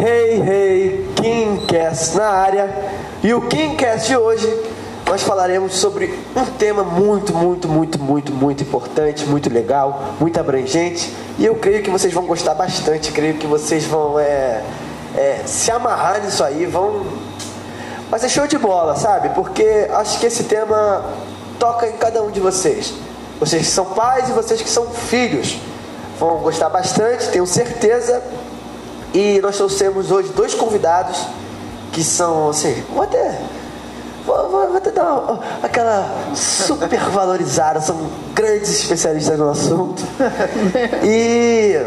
Hey, hey, Kingcast na área. E o Kingcast de hoje nós falaremos sobre um tema muito, muito, muito, muito, muito importante, muito legal, muito abrangente. E eu creio que vocês vão gostar bastante. Creio que vocês vão é, é, se amarrar nisso aí, vão. Vai ser show de bola, sabe? Porque acho que esse tema toca em cada um de vocês. Vocês que são pais e vocês que são filhos vão gostar bastante, tenho certeza. E nós trouxemos hoje dois convidados que são assim, vou até, vou, vou, vou até dar aquela super valorizada, são grandes especialistas no assunto. E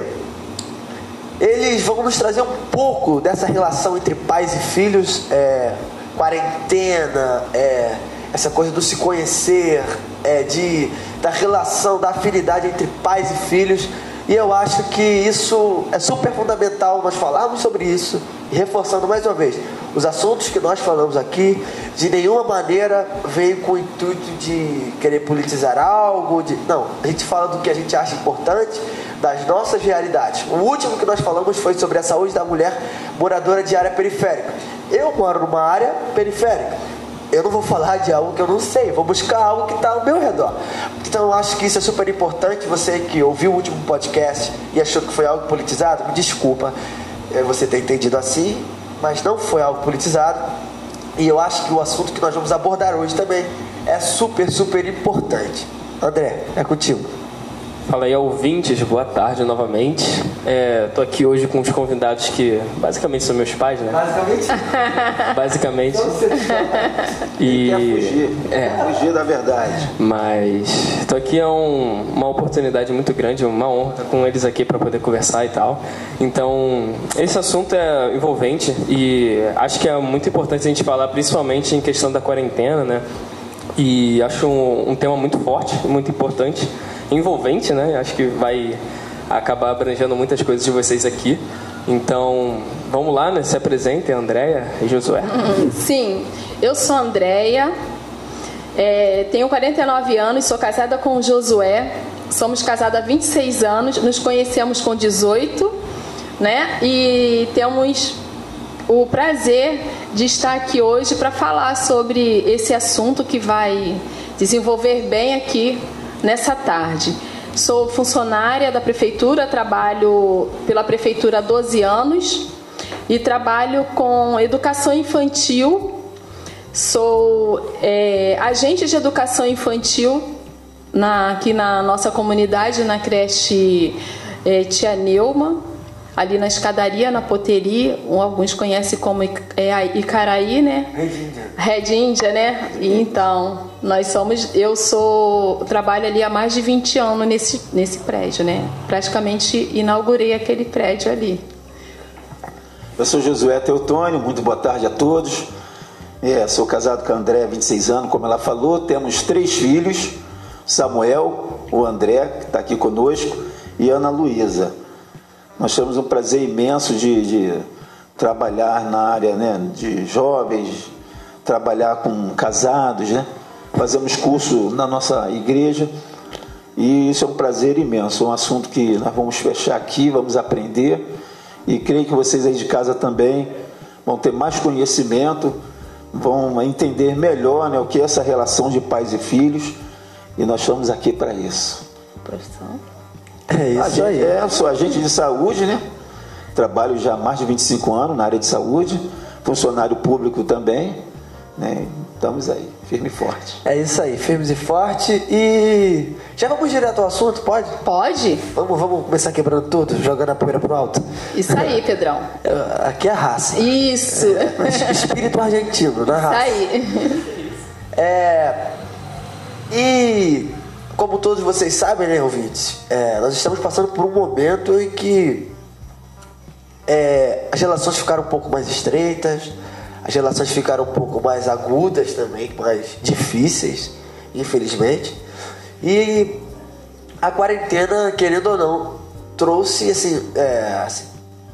eles vão nos trazer um pouco dessa relação entre pais e filhos, é, quarentena, é, essa coisa do se conhecer, é, de, da relação, da afinidade entre pais e filhos. E eu acho que isso é super fundamental nós falarmos sobre isso e reforçando mais uma vez, os assuntos que nós falamos aqui de nenhuma maneira vem com o intuito de querer politizar algo, de não, a gente fala do que a gente acha importante, das nossas realidades. O último que nós falamos foi sobre a saúde da mulher moradora de área periférica. Eu moro numa área periférica eu não vou falar de algo que eu não sei, vou buscar algo que está ao meu redor. Então eu acho que isso é super importante. Você que ouviu o último podcast e achou que foi algo politizado, me desculpa é, você ter entendido assim, mas não foi algo politizado. E eu acho que o assunto que nós vamos abordar hoje também é super, super importante. André, é contigo. Fala aí, ouvintes, boa tarde novamente. Estou é, aqui hoje com os convidados que basicamente são meus pais, né? Basicamente? basicamente. e quer fugir, é, quer fugir da verdade. Mas estou aqui é um, uma oportunidade muito grande, uma honra estar com eles aqui para poder conversar e tal. Então, esse assunto é envolvente e acho que é muito importante a gente falar, principalmente em questão da quarentena, né? E acho um, um tema muito forte, muito importante envolvente, né? Acho que vai acabar abrangendo muitas coisas de vocês aqui. Então, vamos lá, né? Se apresentem, Andréia e Josué. Sim, eu sou Andréia, é, tenho 49 anos, sou casada com o Josué, somos casados há 26 anos, nos conhecemos com 18, né? E temos o prazer de estar aqui hoje para falar sobre esse assunto que vai desenvolver bem aqui nessa tarde. Sou funcionária da prefeitura, trabalho pela prefeitura há 12 anos e trabalho com educação infantil. Sou é, agente de educação infantil na, aqui na nossa comunidade, na creche é, Tia Neuma ali na escadaria, na poteria, alguns conhecem como é a Icaraí, né? Red Índia. Red Índia, né? E então, nós somos, eu sou, trabalho ali há mais de 20 anos nesse, nesse prédio, né? Praticamente inaugurei aquele prédio ali. Eu sou Josué Teutônio, muito boa tarde a todos. É, sou casado com a André há 26 anos, como ela falou, temos três filhos, Samuel, o André, que está aqui conosco, e Ana Luísa. Nós temos um prazer imenso de, de trabalhar na área né, de jovens, trabalhar com casados, né? Fazemos curso na nossa igreja e isso é um prazer imenso. É um assunto que nós vamos fechar aqui, vamos aprender e creio que vocês aí de casa também vão ter mais conhecimento, vão entender melhor né, o que é essa relação de pais e filhos e nós estamos aqui para isso. Professor. É isso aí. É, sou agente de saúde, né? Trabalho já há mais de 25 anos na área de saúde, funcionário público também, né? Estamos aí, firme e forte. É isso aí, firmes e forte. E já vamos direto ao assunto, pode? Pode. Vamos, vamos começar quebrando tudo, jogando a poeira pro alto. Isso aí, Pedrão. É, aqui é a raça. Isso. É, espírito argentino, não é raça. Isso aí. É. E como todos vocês sabem, né, ouvintes, é, nós estamos passando por um momento em que é, as relações ficaram um pouco mais estreitas, as relações ficaram um pouco mais agudas também, mais difíceis, infelizmente. E a quarentena, querendo ou não, trouxe assim, é, assim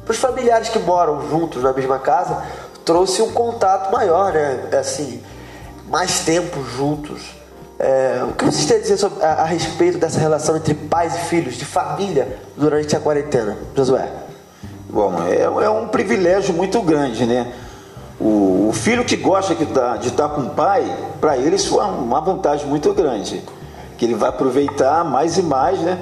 para os familiares que moram juntos na mesma casa, trouxe um contato maior, né? Assim, mais tempo juntos. É, o que vocês têm a dizer sobre, a, a, respeito dessa relação entre pais e filhos, de família, durante a quarentena, Josué? Bom, é, é um privilégio muito grande, né? O, o filho que gosta de estar tá, com o pai, para ele isso é uma vantagem muito grande, que ele vai aproveitar mais e mais, né?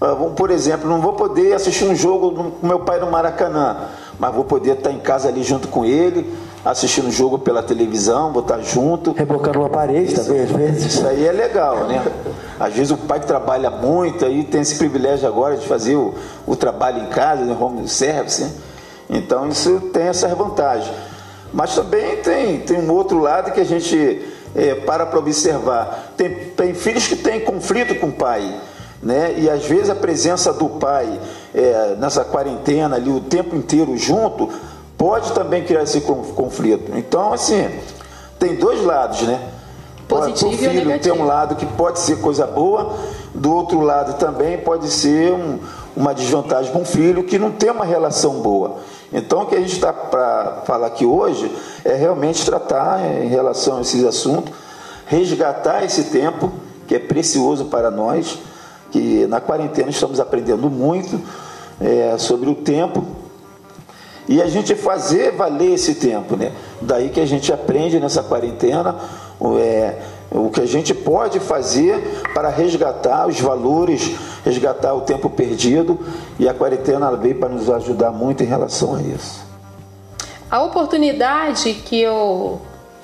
Ah, por exemplo, não vou poder assistir um jogo com meu pai no Maracanã, mas vou poder estar em casa ali junto com ele, assistindo o jogo pela televisão, vou estar junto. Rebocando uma parede também, às vezes. Isso aí é legal, né? Às vezes o pai trabalha muito, aí tem esse privilégio agora de fazer o, o trabalho em casa, né? home service, né? Então isso tem essas vantagens. Mas também tem, tem um outro lado que a gente é, para para observar. Tem, tem filhos que têm conflito com o pai. Né? E às vezes a presença do pai é, nessa quarentena ali o tempo inteiro junto pode também criar esse conflito. Então, assim, tem dois lados, né? Positivo o filho tem um lado que pode ser coisa boa, do outro lado também pode ser um, uma desvantagem para um filho que não tem uma relação boa. Então, o que a gente está para falar aqui hoje é realmente tratar em relação a esses assuntos, resgatar esse tempo que é precioso para nós, que na quarentena estamos aprendendo muito é, sobre o tempo e a gente fazer valer esse tempo, né? Daí que a gente aprende nessa quarentena é, o que a gente pode fazer para resgatar os valores, resgatar o tempo perdido e a quarentena veio para nos ajudar muito em relação a isso. A oportunidade que eu,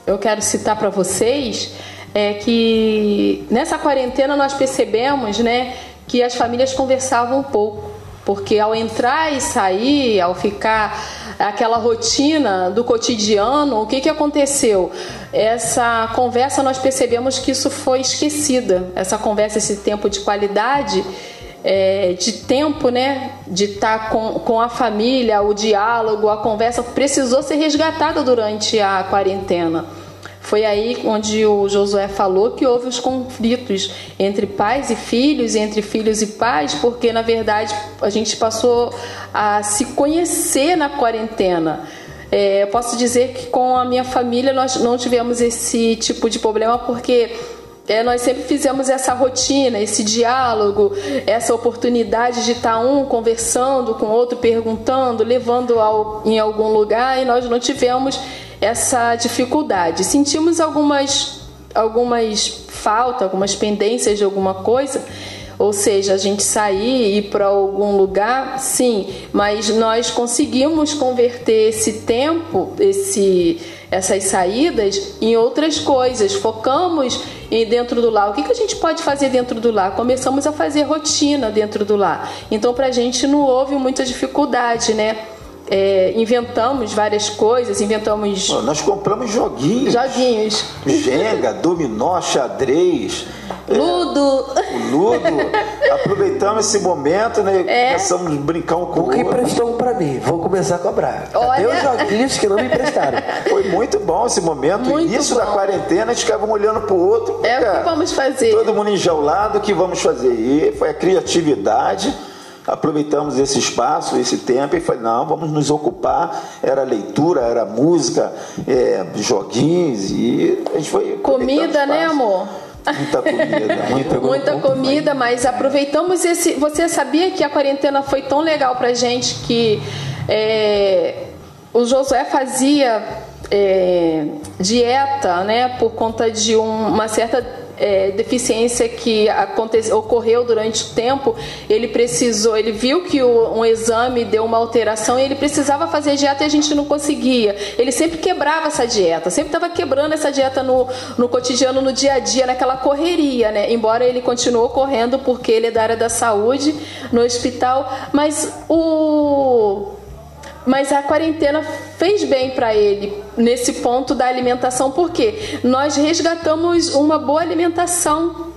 eu quero citar para vocês é que nessa quarentena nós percebemos né, que as famílias conversavam um pouco. Porque ao entrar e sair, ao ficar aquela rotina do cotidiano, o que, que aconteceu? Essa conversa nós percebemos que isso foi esquecida. Essa conversa, esse tempo de qualidade, é, de tempo, né? De estar com, com a família, o diálogo, a conversa, precisou ser resgatada durante a quarentena. Foi aí onde o Josué falou que houve os conflitos entre pais e filhos, entre filhos e pais, porque na verdade a gente passou a se conhecer na quarentena. É, posso dizer que com a minha família nós não tivemos esse tipo de problema porque é, nós sempre fizemos essa rotina, esse diálogo, essa oportunidade de estar um conversando com o outro, perguntando, levando ao, em algum lugar e nós não tivemos essa dificuldade. Sentimos algumas, algumas faltas, algumas pendências de alguma coisa, ou seja, a gente sair e ir para algum lugar, sim, mas nós conseguimos converter esse tempo, esse, essas saídas, em outras coisas. Focamos em dentro do lar. O que, que a gente pode fazer dentro do lar? Começamos a fazer rotina dentro do lar. Então, para a gente não houve muita dificuldade, né? É, inventamos várias coisas, inventamos. nós compramos joguinhos. Joguinhos. Jenga, dominó, xadrez. É, ludo. É, o ludo. Aproveitamos esse momento, né? É. Começamos a brincar um com o que emprestou um pra mim? Vou começar a cobrar. Olha... os joguinhos que não me emprestaram. Foi muito bom esse momento. Muito Início bom. da quarentena, a gente ficava um olhando pro outro. É o que vamos fazer. Todo mundo enjaulado, o que vamos fazer? E foi a criatividade aproveitamos esse espaço, esse tempo e falei, não, vamos nos ocupar. Era leitura, era música, é, joguinhos e a gente foi. Comida, né, amor? Muita comida, muita, muita comida, mas aproveitamos esse. Você sabia que a quarentena foi tão legal pra gente que é, o Josué fazia é, dieta, né, por conta de um, uma certa é, deficiência que aconte, ocorreu durante o tempo, ele precisou, ele viu que o, um exame deu uma alteração e ele precisava fazer dieta e a gente não conseguia. Ele sempre quebrava essa dieta, sempre estava quebrando essa dieta no, no cotidiano, no dia a dia, naquela correria, né? Embora ele continuou correndo porque ele é da área da saúde no hospital, mas o mas a quarentena fez bem para ele nesse ponto da alimentação, porque nós resgatamos uma boa alimentação.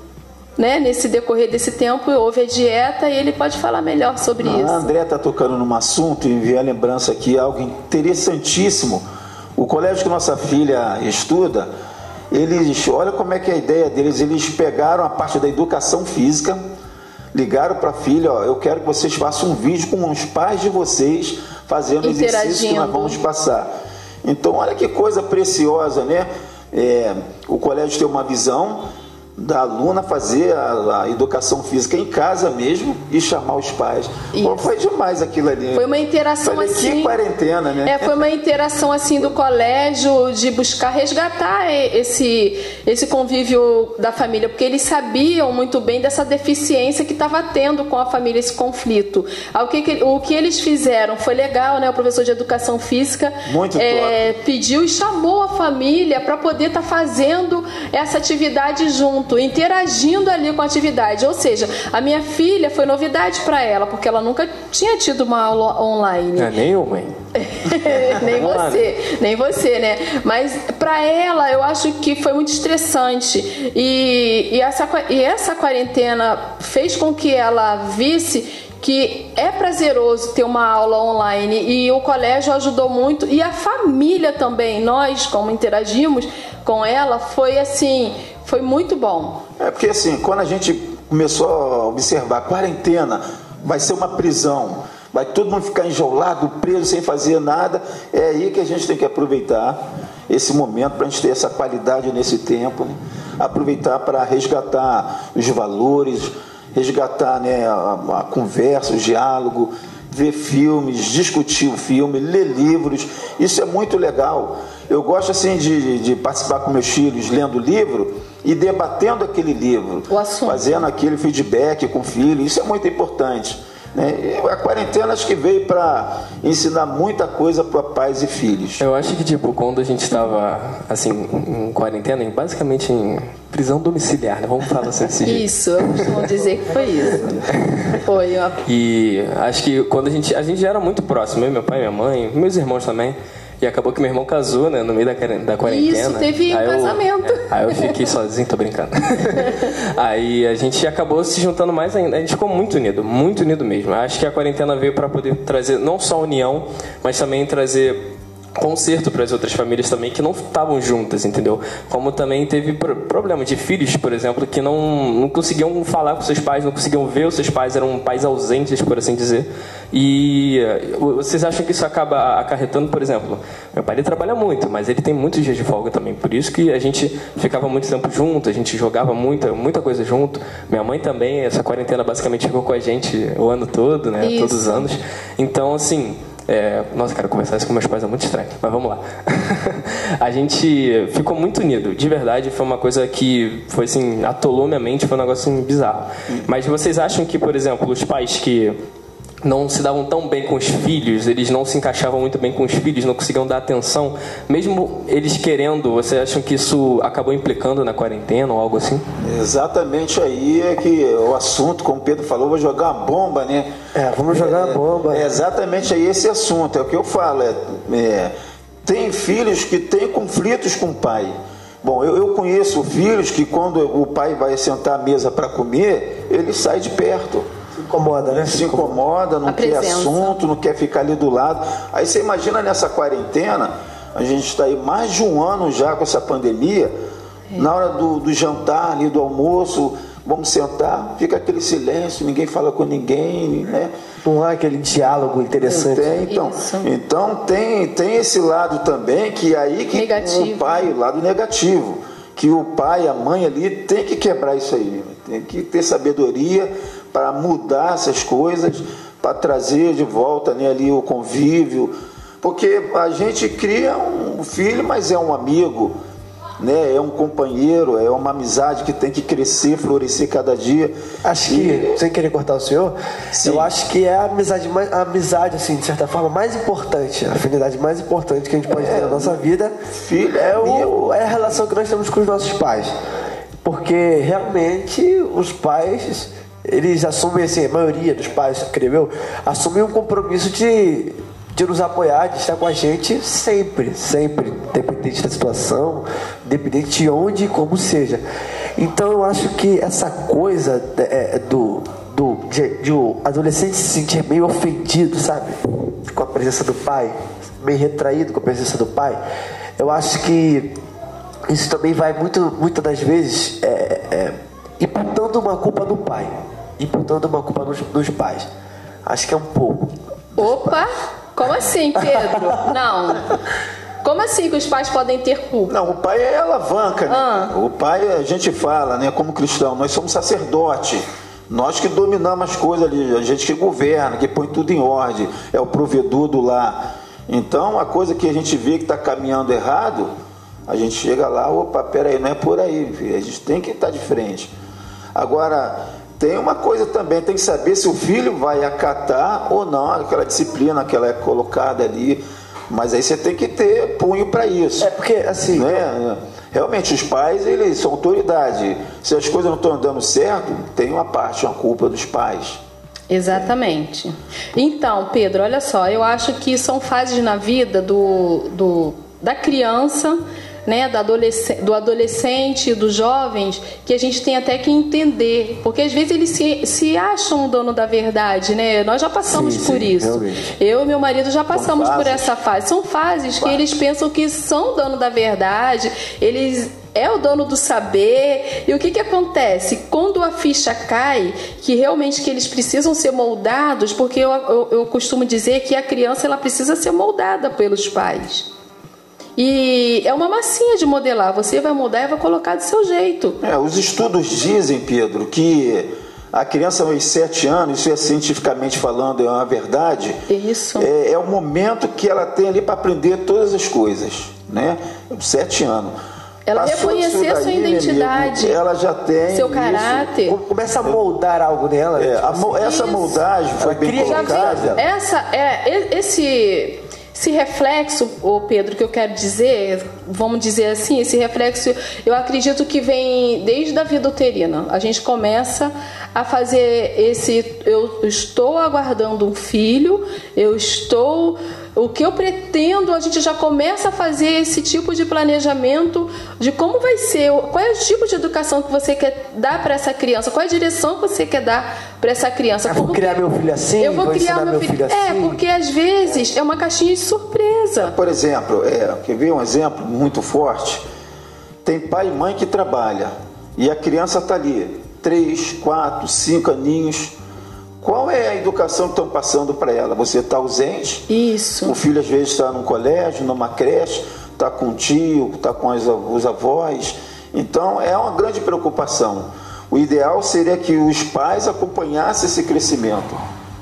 Né? Nesse decorrer desse tempo houve a dieta e ele pode falar melhor sobre isso. A André está tocando num assunto e enviar a lembrança aqui, algo interessantíssimo. O colégio que nossa filha estuda, eles, olha como é que é a ideia deles, eles pegaram a parte da educação física, ligaram para a filha, ó, eu quero que vocês façam um vídeo com os pais de vocês fazendo o exercício que nós vamos passar. Então, olha que coisa preciosa, né? É, o colégio tem uma visão, da aluna fazer a, a, educação física em casa mesmo e chamar os pais. Pô, foi demais aquilo ali. Foi uma interação Falei, assim. Que quarentena, né? É, foi uma interação assim do colégio de buscar resgatar esse esse convívio da família, porque eles sabiam muito bem dessa deficiência que estava tendo com a família esse conflito. O que, o que eles fizeram foi legal, né? O professor de educação física é, pediu e chamou a família para poder estar tá fazendo essa atividade junto junto, interagindo ali com a atividade. Ou seja, a minha filha foi novidade para ela, porque ela nunca tinha tido uma aula online. É, nem eu, mãe. nem você, nem você, né? Mas para ela, eu acho que foi muito estressante. E, e, essa, e essa quarentena fez com que ela visse que é prazeroso ter uma aula online e o colégio ajudou muito e a família também, nós como interagimos com ela, foi assim, foi muito bom. É porque assim, quando a gente começou a observar quarentena, vai ser uma prisão, vai todo mundo ficar enjaulado, preso, sem fazer nada, é aí que a gente tem que aproveitar esse momento para a gente ter essa qualidade nesse tempo, né? aproveitar para resgatar os valores, resgatar né, a, a conversa, o diálogo, ver filmes, discutir o filme, ler livros, isso é muito legal. Eu gosto assim de, de participar com meus filhos lendo livro e debatendo aquele livro, fazendo aquele feedback com o filho, isso é muito importante. Né? A quarentena acho que veio para ensinar muita coisa para pais e filhos. Eu acho que tipo quando a gente estava assim em quarentena, basicamente em prisão domiciliar, né? Vamos falar assim desse jeito. Isso, eu costumo dizer que foi isso. Foi. Ó. E acho que quando a gente a gente já era muito próximo, meu pai, minha mãe, meus irmãos também. E acabou que meu irmão casou, né, no meio da, da quarentena. Isso, teve um casamento. É, aí eu fiquei sozinho, tô brincando. aí a gente acabou se juntando mais ainda. A gente ficou muito unido, muito unido mesmo. Acho que a quarentena veio para poder trazer não só união, mas também trazer conserto para as outras famílias também que não estavam juntas, entendeu? Como também teve problema de filhos, por exemplo, que não, não conseguiam falar com seus pais, não conseguiam ver os seus pais, eram pais ausentes, por assim dizer. E eh, vocês acham que isso acaba acarretando, por exemplo, meu pai ele trabalha muito, mas ele tem muitos dias de folga também, por isso que a gente ficava muito tempo junto, a gente jogava muita, muita coisa junto. Minha mãe também, essa quarentena basicamente ficou com a gente o ano todo, né? Isso. Todos os anos. Então, assim, é, nossa, cara, conversar isso com meus pais é muito estranho, mas vamos lá. a gente ficou muito unido, de verdade, foi uma coisa que foi assim, atolou minha mente, foi um negócio assim, bizarro. Mas vocês acham que, por exemplo, os pais que não se davam tão bem com os filhos, eles não se encaixavam muito bem com os filhos, não conseguiam dar atenção, mesmo eles querendo, vocês acham que isso acabou implicando na quarentena ou algo assim? Exatamente aí é que o assunto, como o Pedro falou, vou jogar uma bomba, né? É, vamos jogar uma bomba. É, exatamente aí esse assunto, é o que eu falo, é, é tem filhos que têm conflitos com o pai. Bom, eu, eu conheço filhos que quando o pai vai sentar à mesa para comer, ele sai de perto incomoda, né? Se incomoda, não quer assunto, não quer ficar ali do lado. Aí você imagina nessa quarentena, a gente está aí mais de um ano já com essa pandemia, é. na hora do, do jantar ali, do almoço, vamos sentar, fica aquele silêncio, ninguém fala com ninguém, né? Não há aquele diálogo interessante. Tem, então, então tem, tem esse lado também que aí que negativo. o pai, o lado negativo, que o pai, a mãe ali tem que quebrar isso aí, tem que ter sabedoria para mudar essas coisas, para trazer de volta né, ali o convívio, porque a gente cria um filho, mas é um amigo, né, é um companheiro, é uma amizade que tem que crescer, florescer cada dia. Acho que, sem querer cortar o senhor, Sim. eu acho que é a amizade, a amizade, assim, de certa forma, mais importante, a afinidade mais importante que a gente pode é, ter na nossa vida. Filho, é, o, é a relação que nós temos com os nossos pais. Porque realmente os pais eles assumem, assim, a maioria dos pais, escreveu, assumem um compromisso de, de nos apoiar, de estar com a gente sempre, sempre, independente da situação, independente de onde e como seja. Então eu acho que essa coisa é, é, do, do, de, de adolescente se sentir meio ofendido, sabe? Com a presença do pai, meio retraído com a presença do pai, eu acho que isso também vai muito, muitas das vezes é, é, imputando uma culpa no pai imputando uma culpa nos, nos pais. Acho que é um pouco. Opa! Como assim, Pedro? Não. Como assim que os pais podem ter culpa? Não, o pai é alavanca, né? Ah. O pai, a gente fala, né, como cristão, nós somos sacerdote. Nós que dominamos as coisas ali, a gente que governa, que põe tudo em ordem, é o provedor do lar. Então, a coisa que a gente vê que está caminhando errado, a gente chega lá, opa, peraí, não é por aí, filho. a gente tem que estar de frente. Agora, tem uma coisa também, tem que saber se o filho vai acatar ou não aquela disciplina que ela é colocada ali. Mas aí você tem que ter punho para isso. É porque, assim, né? Realmente, os pais, eles são autoridade. Se as coisas não estão dando certo, tem uma parte, uma culpa dos pais. Exatamente. Então, Pedro, olha só, eu acho que são fases na vida do, do da criança né, do, adolescente, do adolescente, dos jovens, que a gente tem até que entender, porque às vezes eles se, se acham o dono da verdade, né? Nós já passamos Sim, por sim, isso. realmente. Eu e meu marido já passamos por essa fase. São fases que eles pensam que são o dono da verdade, eles é o dono do saber. E o que, que acontece? Quando a ficha cai, que realmente que eles precisam ser moldados, porque eu, eu, eu costumo dizer que a criança ela precisa ser moldada pelos pais. E é uma massinha de modelar. Você vai moldar e vai colocar do seu jeito. É, os estudos dizem, Pedro, que a criança aos sete anos, isso é cientificamente falando, é uma verdade. Isso. É, é o momento que ela tem ali para aprender todas as coisas, né? Sete anos. Ela Passou reconhecer sua daí, meu identidade, amigo, ela já tem seu isso. caráter. come- começa a moldar algo nela. É, tipo assim. essa Isso. moldagem foi Ela bem colocada. essa é esse esse reflexo, ô Pedro, que eu quero dizer, vamos dizer assim, esse reflexo, eu acredito que vem desde a vida uterina. A gente começa a fazer esse eu estou aguardando um filho, eu estou o que eu pretendo, a gente já começa a fazer esse tipo de planejamento de como vai ser, qual é o tipo de educação que você quer dar para essa criança, qual é a direção que você quer dar para essa criança. Ah, vou criar meu filho assim, eu vou, vou criar meu meu filho. filho É, assim. porque às vezes é uma caixinha de surpresa. Por exemplo, é, quer ver um exemplo muito forte? Tem pai e mãe que trabalha e a criança está ali, três, quatro, cinco aninhos. Qual é a educação que estão passando para ela? Você está ausente? Isso. O filho às vezes está num colégio, numa creche, está com o tio, está com as- os avós. Então é uma grande preocupação. O ideal seria que os pais acompanhassem esse crescimento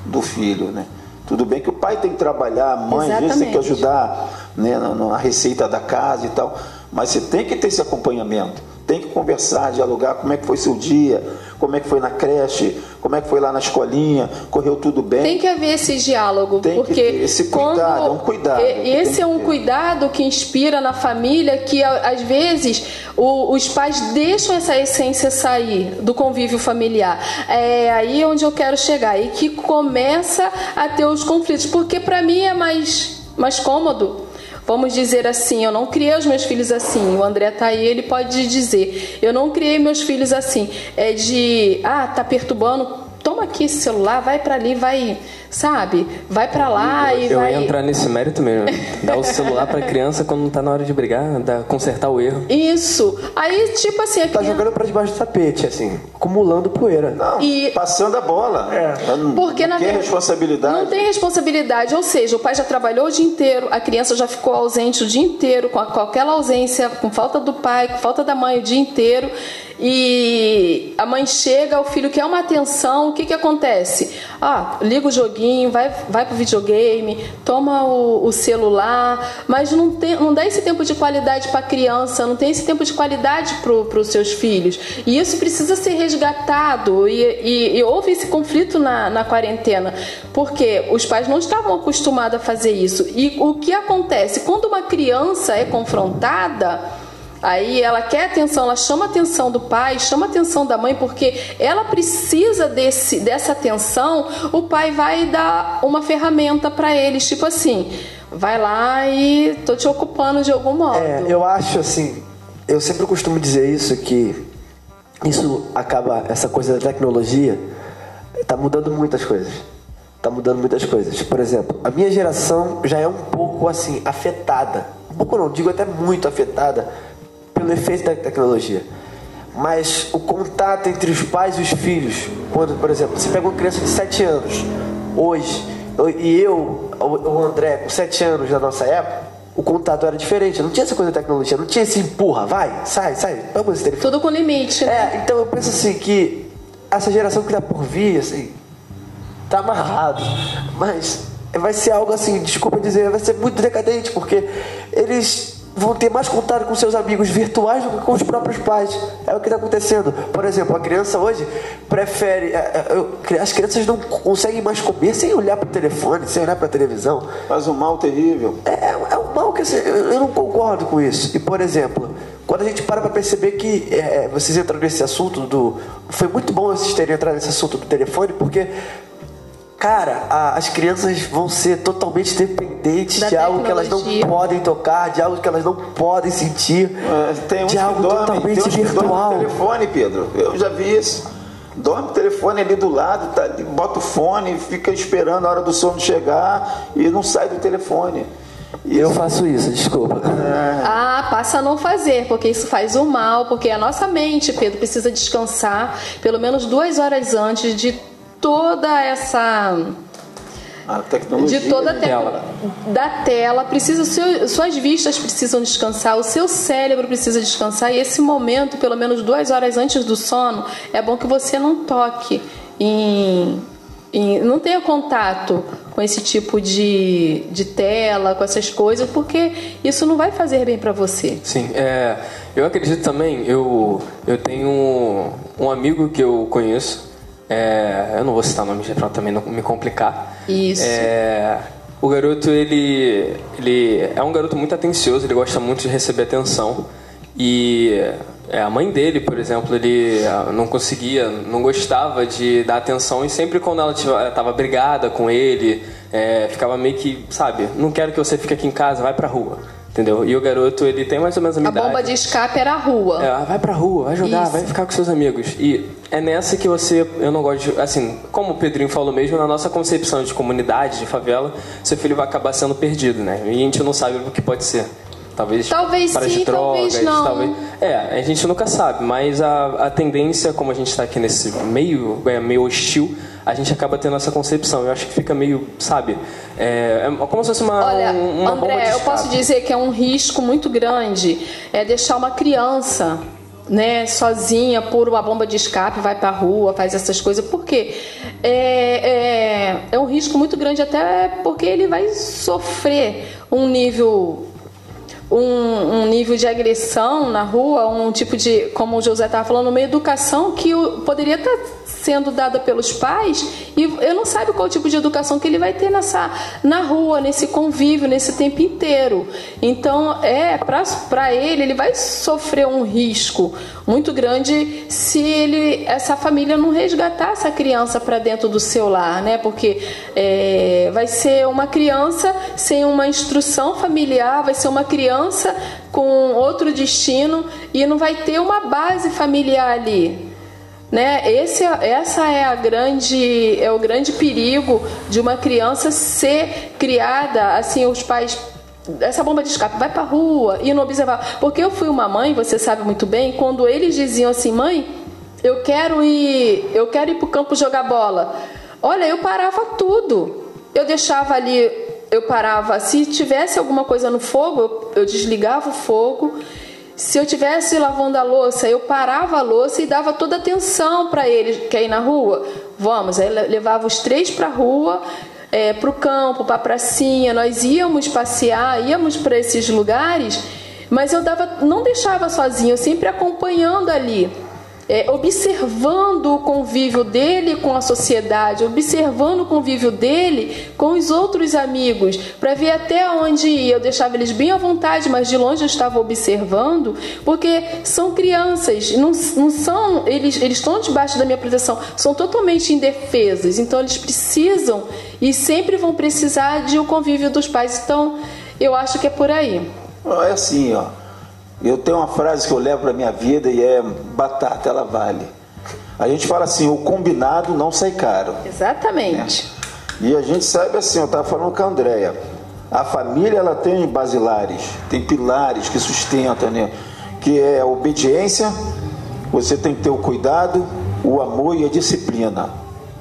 do filho, né? Tudo bem que o pai tem que trabalhar, a mãe às vezes tem que ajudar né, na, na receita da casa e tal, mas você tem que ter esse acompanhamento, tem que conversar, dialogar como é que foi seu dia, como é que foi na creche, como é que foi lá na escolinha, correu tudo bem. Tem que haver esse diálogo, Tem que porque esse cuidado, quando é um cuidado esse é um cuidado que inspira na família, que às vezes o- os pais deixam essa essência sair do convívio familiar. É aí onde eu quero chegar e que começa a ter os conflitos, porque para mim é mais mais cômodo. Vamos dizer assim, eu não criei os meus filhos assim. O André tá aí, ele pode dizer, eu não criei meus filhos assim. É de, ah, tá perturbando, toma aqui esse celular, vai pra ali, vai, sabe? Vai pra lá e Eu vai. ia entrar nesse mérito mesmo. Dar o celular pra criança quando não tá na hora de brigar, dar, consertar o erro. Isso. Aí, tipo assim, a Tá criança- jogando pra debaixo do tapete, assim, acumulando poeira. Não, E- passando a bola. Não- Porque não na quer verdade responsabilidade. Não tem responsabilidade, ou seja, o pai já trabalhou o dia inteiro, a criança já ficou ausente o dia inteiro, com, a- com aquela ausência, com falta do pai, com falta da mãe o dia inteiro. E a mãe chega, o filho quer uma atenção, o que que acontece? Ah, liga o joguinho, vai, vai pro videogame, toma o, o celular, mas não, tem, não dá esse tempo de qualidade para a criança, não tem esse tempo de qualidade para os seus filhos. E isso precisa ser resgatado. E, e- e houve esse conflito na, na quarentena, porque os pais não estavam acostumados a fazer isso. E o que acontece? Quando uma criança é confrontada. Aí ela quer atenção, ela chama a atenção do pai, chama a atenção da mãe, porque ela precisa desse, dessa atenção. O pai vai dar uma ferramenta para eles, tipo assim, vai lá e tô te ocupando de algum modo. É, eu acho assim, eu sempre costumo dizer isso que isso acaba essa coisa da tecnologia tá mudando muitas coisas. Tá mudando muitas coisas. Por exemplo, a minha geração já é um pouco assim afetada. Um pouco não, digo até muito afetada pelo efeito da tecnologia. Mas o contato entre os pais e os filhos, quando, por exemplo, você pega uma criança de 7 anos, hoje, eu- e eu, o André, com 7 anos na nossa época, o contato era diferente. Não tinha essa coisa da tecnologia, não tinha esse empurra, vai, sai, sai, vamos esse. Tudo com limite, né? É, então eu penso assim que essa geração que tá por vir, assim, tá amarrado. Mas vai ser algo assim, desculpa dizer, vai ser muito decadente, porque eles vão ter mais contato com seus amigos virtuais do que com os próprios pais. É o que está acontecendo. Por exemplo, a criança hoje prefere. é, é, As crianças não conseguem mais comer sem olhar para o telefone, sem olhar para a televisão. Faz um mal terrível. É, é um mal que assim, eu eu não concordo com isso. E, por exemplo, quando a gente para para perceber que é, vocês entraram nesse assunto do. Foi muito bom vocês terem entrado nesse assunto do telefone, porque. Cara, a- as crianças vão ser totalmente dependentes Da de algo que elas não podem tocar, de algo que elas não podem sentir, É, Tem uns de algo dormem, tem totalmente uns dormem virtual. no telefone, Pedro. Eu já vi isso. Dorme o telefone ali do lado, tá, bota o fone, fica esperando a hora do sono chegar e não sai do telefone. E Eu isso- faço isso, desculpa. Ah, passa a não fazer, porque isso faz o mal, porque a nossa mente, Pedro, precisa descansar pelo menos duas horas antes de toda essa. a tecnologia. De toda a né? tela. Da tela, precisa, seu- suas vistas precisam descansar, o seu cérebro precisa descansar, e esse momento, pelo menos duas horas antes do sono, é bom que você não toque em. em- não tenha contato com esse tipo de, de tela, com essas coisas, porque isso não vai fazer bem para você. Sim, é, eu acredito também, eu, eu tenho um amigo que eu conheço, é, eu não vou citar nomes para também não me complicar. Isso. É, o garoto, ele, ele é um garoto muito atencioso, ele gosta muito de receber atenção. E é, a mãe dele, por exemplo, ele ah, não conseguia, não gostava de dar atenção e sempre quando ela estava brigada com ele, é, ficava meio que, sabe, não quero que você fique aqui em casa, vai pra rua. Entendeu? E o garoto, ele tem mais ou menos a minha A idade. bomba de escape era a rua. É, vai pra rua, vai jogar, Isso. vai ficar com seus amigos. E é nessa que você, eu não gosto de, assim, como o Pedrinho falou mesmo, na nossa concepção de comunidade, de favela, seu filho vai acabar sendo perdido, né? E a gente não sabe o que pode ser. Talvez Talvez para sim, de drogas, talvez não. talvez. É, a gente nunca sabe, mas a, a tendência, como a gente está aqui nesse meio, é, meio hostil, a gente acaba tendo essa concepção. Eu acho que fica meio, sabe, é, é como se fosse uma, Olha, um- uma bomba de André, eu posso dizer que é um risco muito grande é deixar uma criança né, sozinha por uma bomba de escape, vai pra rua, faz essas coisas, porque é, é, é um risco muito grande, até porque ele vai sofrer um nível um, um nível de agressão na rua, um tipo de, como o José estava falando, uma educação que poderia estar sendo dada pelos pais e eu não sabe qual tipo de educação que ele vai ter nessa na rua, nesse convívio, nesse tempo inteiro. Então, é para ele, ele vai sofrer um risco muito grande se ele essa família não resgatar essa criança para dentro do seu lar, né? Porque é, vai ser uma criança sem uma instrução familiar, vai ser uma criança com outro destino e não vai ter uma base familiar ali. Né? Esse, é- essa é a grande é o grande perigo de uma criança ser criada assim os pais essa bomba de escape vai para rua e não observar porque eu fui uma mãe você sabe muito bem quando eles diziam assim mãe eu quero ir eu quero ir para o campo jogar bola olha eu parava tudo eu deixava ali eu parava se tivesse alguma coisa no fogo eu, desligava o fogo se eu tivesse lavando a louça, eu parava a louça e dava toda a atenção para ele. Quer ir na rua? Vamos. Aí le- levava os três para a rua, é, para o campo, para a pracinha. Nós íamos passear, íamos para esses lugares, mas eu dava, não deixava sozinho, eu sempre acompanhando ali. É, observando o convívio dele com a sociedade, observando o convívio dele com os outros amigos, para ver até onde ia. Eu deixava eles bem à vontade, mas de longe eu estava observando, porque são crianças, não, não são, eles, eles estão debaixo da minha proteção, são totalmente indefesos, então eles precisam e sempre vão precisar de o convívio dos pais. Então, eu acho que é por aí. Ó, É assim, ó. Eu tenho uma frase que eu levo para minha vida e é batata, ela vale. A gente fala assim, o combinado não sai caro. Exatamente. E a gente sabe assim, eu estava falando com a Andréia, a família ela tem basilares, tem pilares que sustentam, né? Que é a obediência, você tem que ter o cuidado, o amor e a disciplina.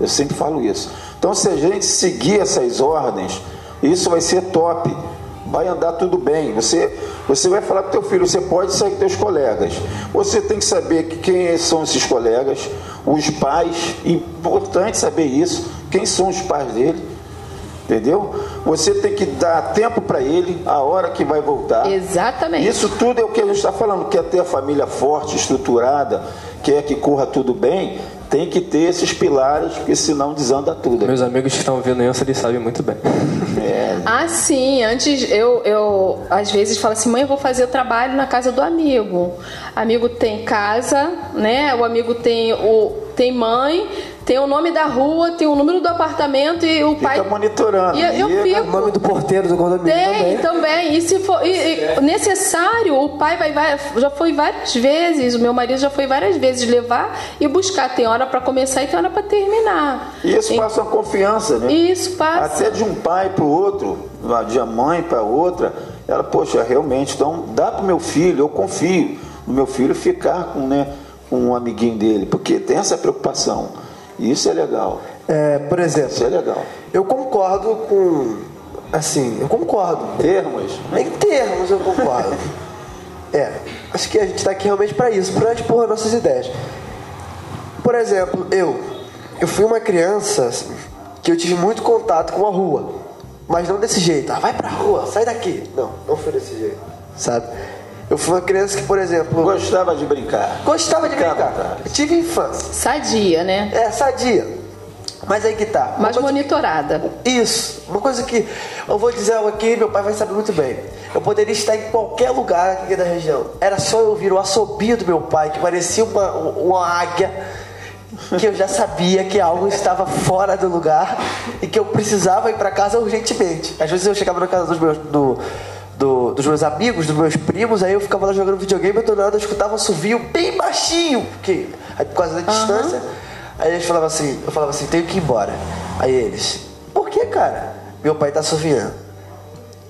Eu sempre falo isso. Então se a gente seguir essas ordens, isso vai ser top. Vai andar tudo bem. Você, você vai falar com teu filho, você pode sair com teus colegas. Você tem que saber que quem são esses colegas, os pais, importante saber isso, quem são os pais dele. Entendeu? Você tem que dar tempo para ele, a hora que vai voltar. Exatamente. Isso tudo é o que a gente está falando. Quer ter a família forte, estruturada, quer que corra tudo bem, tem que ter esses pilares, porque senão desanda tudo. Meus amigos que estão vendo isso, eles sabem muito bem. É, Ah, sim. Antes eu, eu às vezes falo assim, mãe, eu vou fazer o trabalho na casa do amigo. Amigo tem casa, né? O amigo tem o tem mãe, tem o nome da rua, tem o número do apartamento e o fica pai. monitorando. E eu E- fico. O nome do porteiro do condomínio Tem também. também. E se for e- e necessário, o pai vai, vai já foi várias vezes, o meu marido já foi várias vezes levar e buscar. Tem hora para começar e tem hora para terminar. E isso E- passa uma confiança, né? Isso passa. Até de um pai para o outro, de uma mãe para outra, ela, poxa, realmente, então dá para o meu filho, eu confio no meu filho ficar com, né, com um amiguinho dele, porque tem essa preocupação. Isso é legal. É, por exemplo, Isso é legal. eu concordo com. Assim, eu concordo. Termos. Em termos, eu concordo. é, acho que a gente está aqui realmente para isso, para expor nossas ideias. Por exemplo, eu. Eu fui uma criança assim, que eu tive muito contato com a rua. Mas não desse jeito. Ah, vai pra rua, sai daqui. Não, não foi desse jeito. Sabe? Eu fui uma criança que, por exemplo, Gostava de brincar. gostava de brincar. Eu tive infância. Sadia, né? É, sadia. Mas aí que tá. Coisa- monitorada. Isso, uma coisa que eu vou dizer algo aqui, meu pai vai saber muito bem. Eu poderia estar em qualquer lugar aqui da região. Era só eu ouvir o assobio do meu pai, que parecia uma, uma águia, que eu já sabia que algo estava fora do lugar e que eu precisava ir para casa urgentemente. Às vezes eu chegava na casa dos meus, do- do- dos meus amigos, dos meus primos, aí eu ficava lá jogando videogame e do nada eu escutava um assovio bem baixinho, porque aí por causa da distância. Aí eles falavam assim, eu falava assim, tenho que ir embora. Aí eles, por que, cara? Meu pai tá assoviando.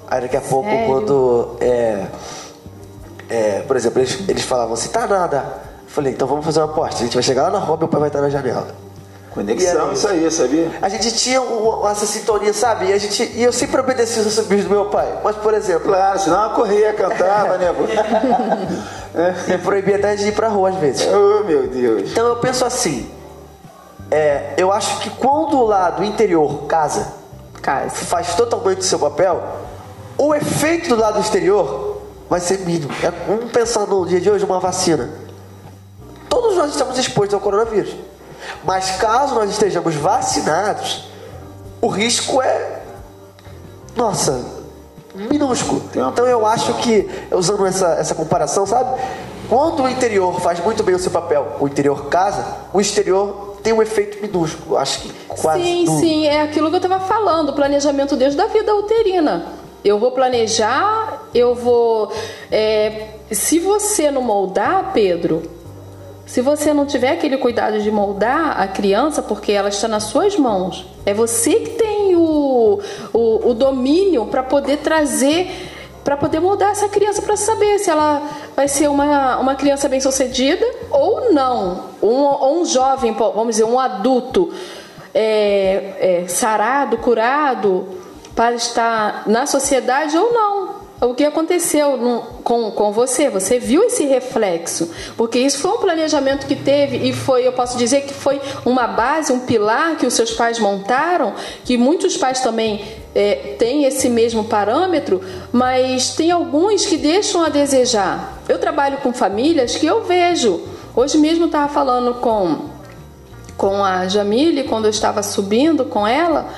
Aí daqui a pouco, Sério? quando. É, é, por exemplo, eles, eles falavam assim, tá nada. Eu falei, então vamos fazer uma aposta. A gente vai chegar lá na rua, meu pai vai estar na janela. E Conexão, era isso aí, sabia? A gente tinha um- essa sintonia, sabe? E, a gente, e eu sempre obedeci os assobios do meu pai. Mas, por exemplo, Claro, senão a correia cantava, né? me proibia até de ir pra rua às vezes. oh, meu Deus. Então eu penso assim, é, eu acho que quando o lado interior casa, Casa. faz totalmente o seu papel, o efeito do lado exterior vai ser mínimo. É, vamos pensar no dia de hoje uma vacina. Todos nós estamos expostos ao coronavírus. Mas caso nós estejamos vacinados, o risco é. Nossa, minúsculo. Então eu acho que, usando essa, essa comparação, sabe? Quando o interior faz muito bem o seu papel, o interior casa, o exterior tem um efeito minúsculo. Acho que quase Sim, nulo. sim, é aquilo que eu estava falando, o planejamento desde a vida uterina. Eu vou planejar, eu vou. é, se você não moldar, Pedro, se você não tiver aquele cuidado de moldar a criança, porque ela está nas suas mãos, é você que tem o, o, o domínio para poder trazer, para poder moldar essa criança, para saber se ela vai ser uma, uma criança bem sucedida ou não. Um, um jovem, vamos dizer, um adulto é, é, sarado, curado, para estar na sociedade ou não. O que aconteceu no- com, com você? Você viu esse reflexo? Porque isso foi um planejamento que teve e foi, eu posso dizer que foi uma base, um pilar que os seus pais montaram, que muitos pais também é, têm esse mesmo parâmetro, mas tem alguns que deixam a desejar. Eu trabalho com famílias que eu vejo. Hoje mesmo estava falando com com a Jamile, quando eu estava subindo com ela,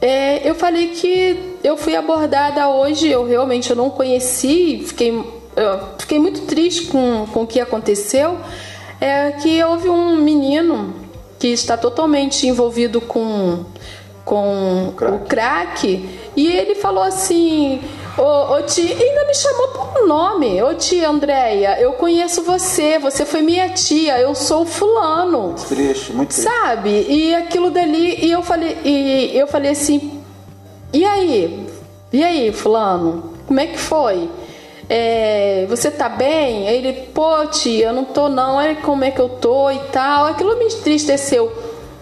é, eu falei que eu fui abordada hoje, eu realmente eu não conheci, fiquei, eu fiquei muito triste com, com o que aconteceu, é que houve um menino que está totalmente envolvido com, com Crack. o crack, e ele falou assim, ô, ô tia, ainda me chamou por nome, ô tia Andréia, eu conheço você, você foi minha tia, eu sou fulano. Triste, muito triste. Sabe? E aquilo dali, e eu falei, e eu falei assim, e aí? E aí, fulano? Como é que foi? É, você tá bem? Ele, pô, tia, eu não tô não, olha como é que eu tô e tal. Aquilo me entristeceu.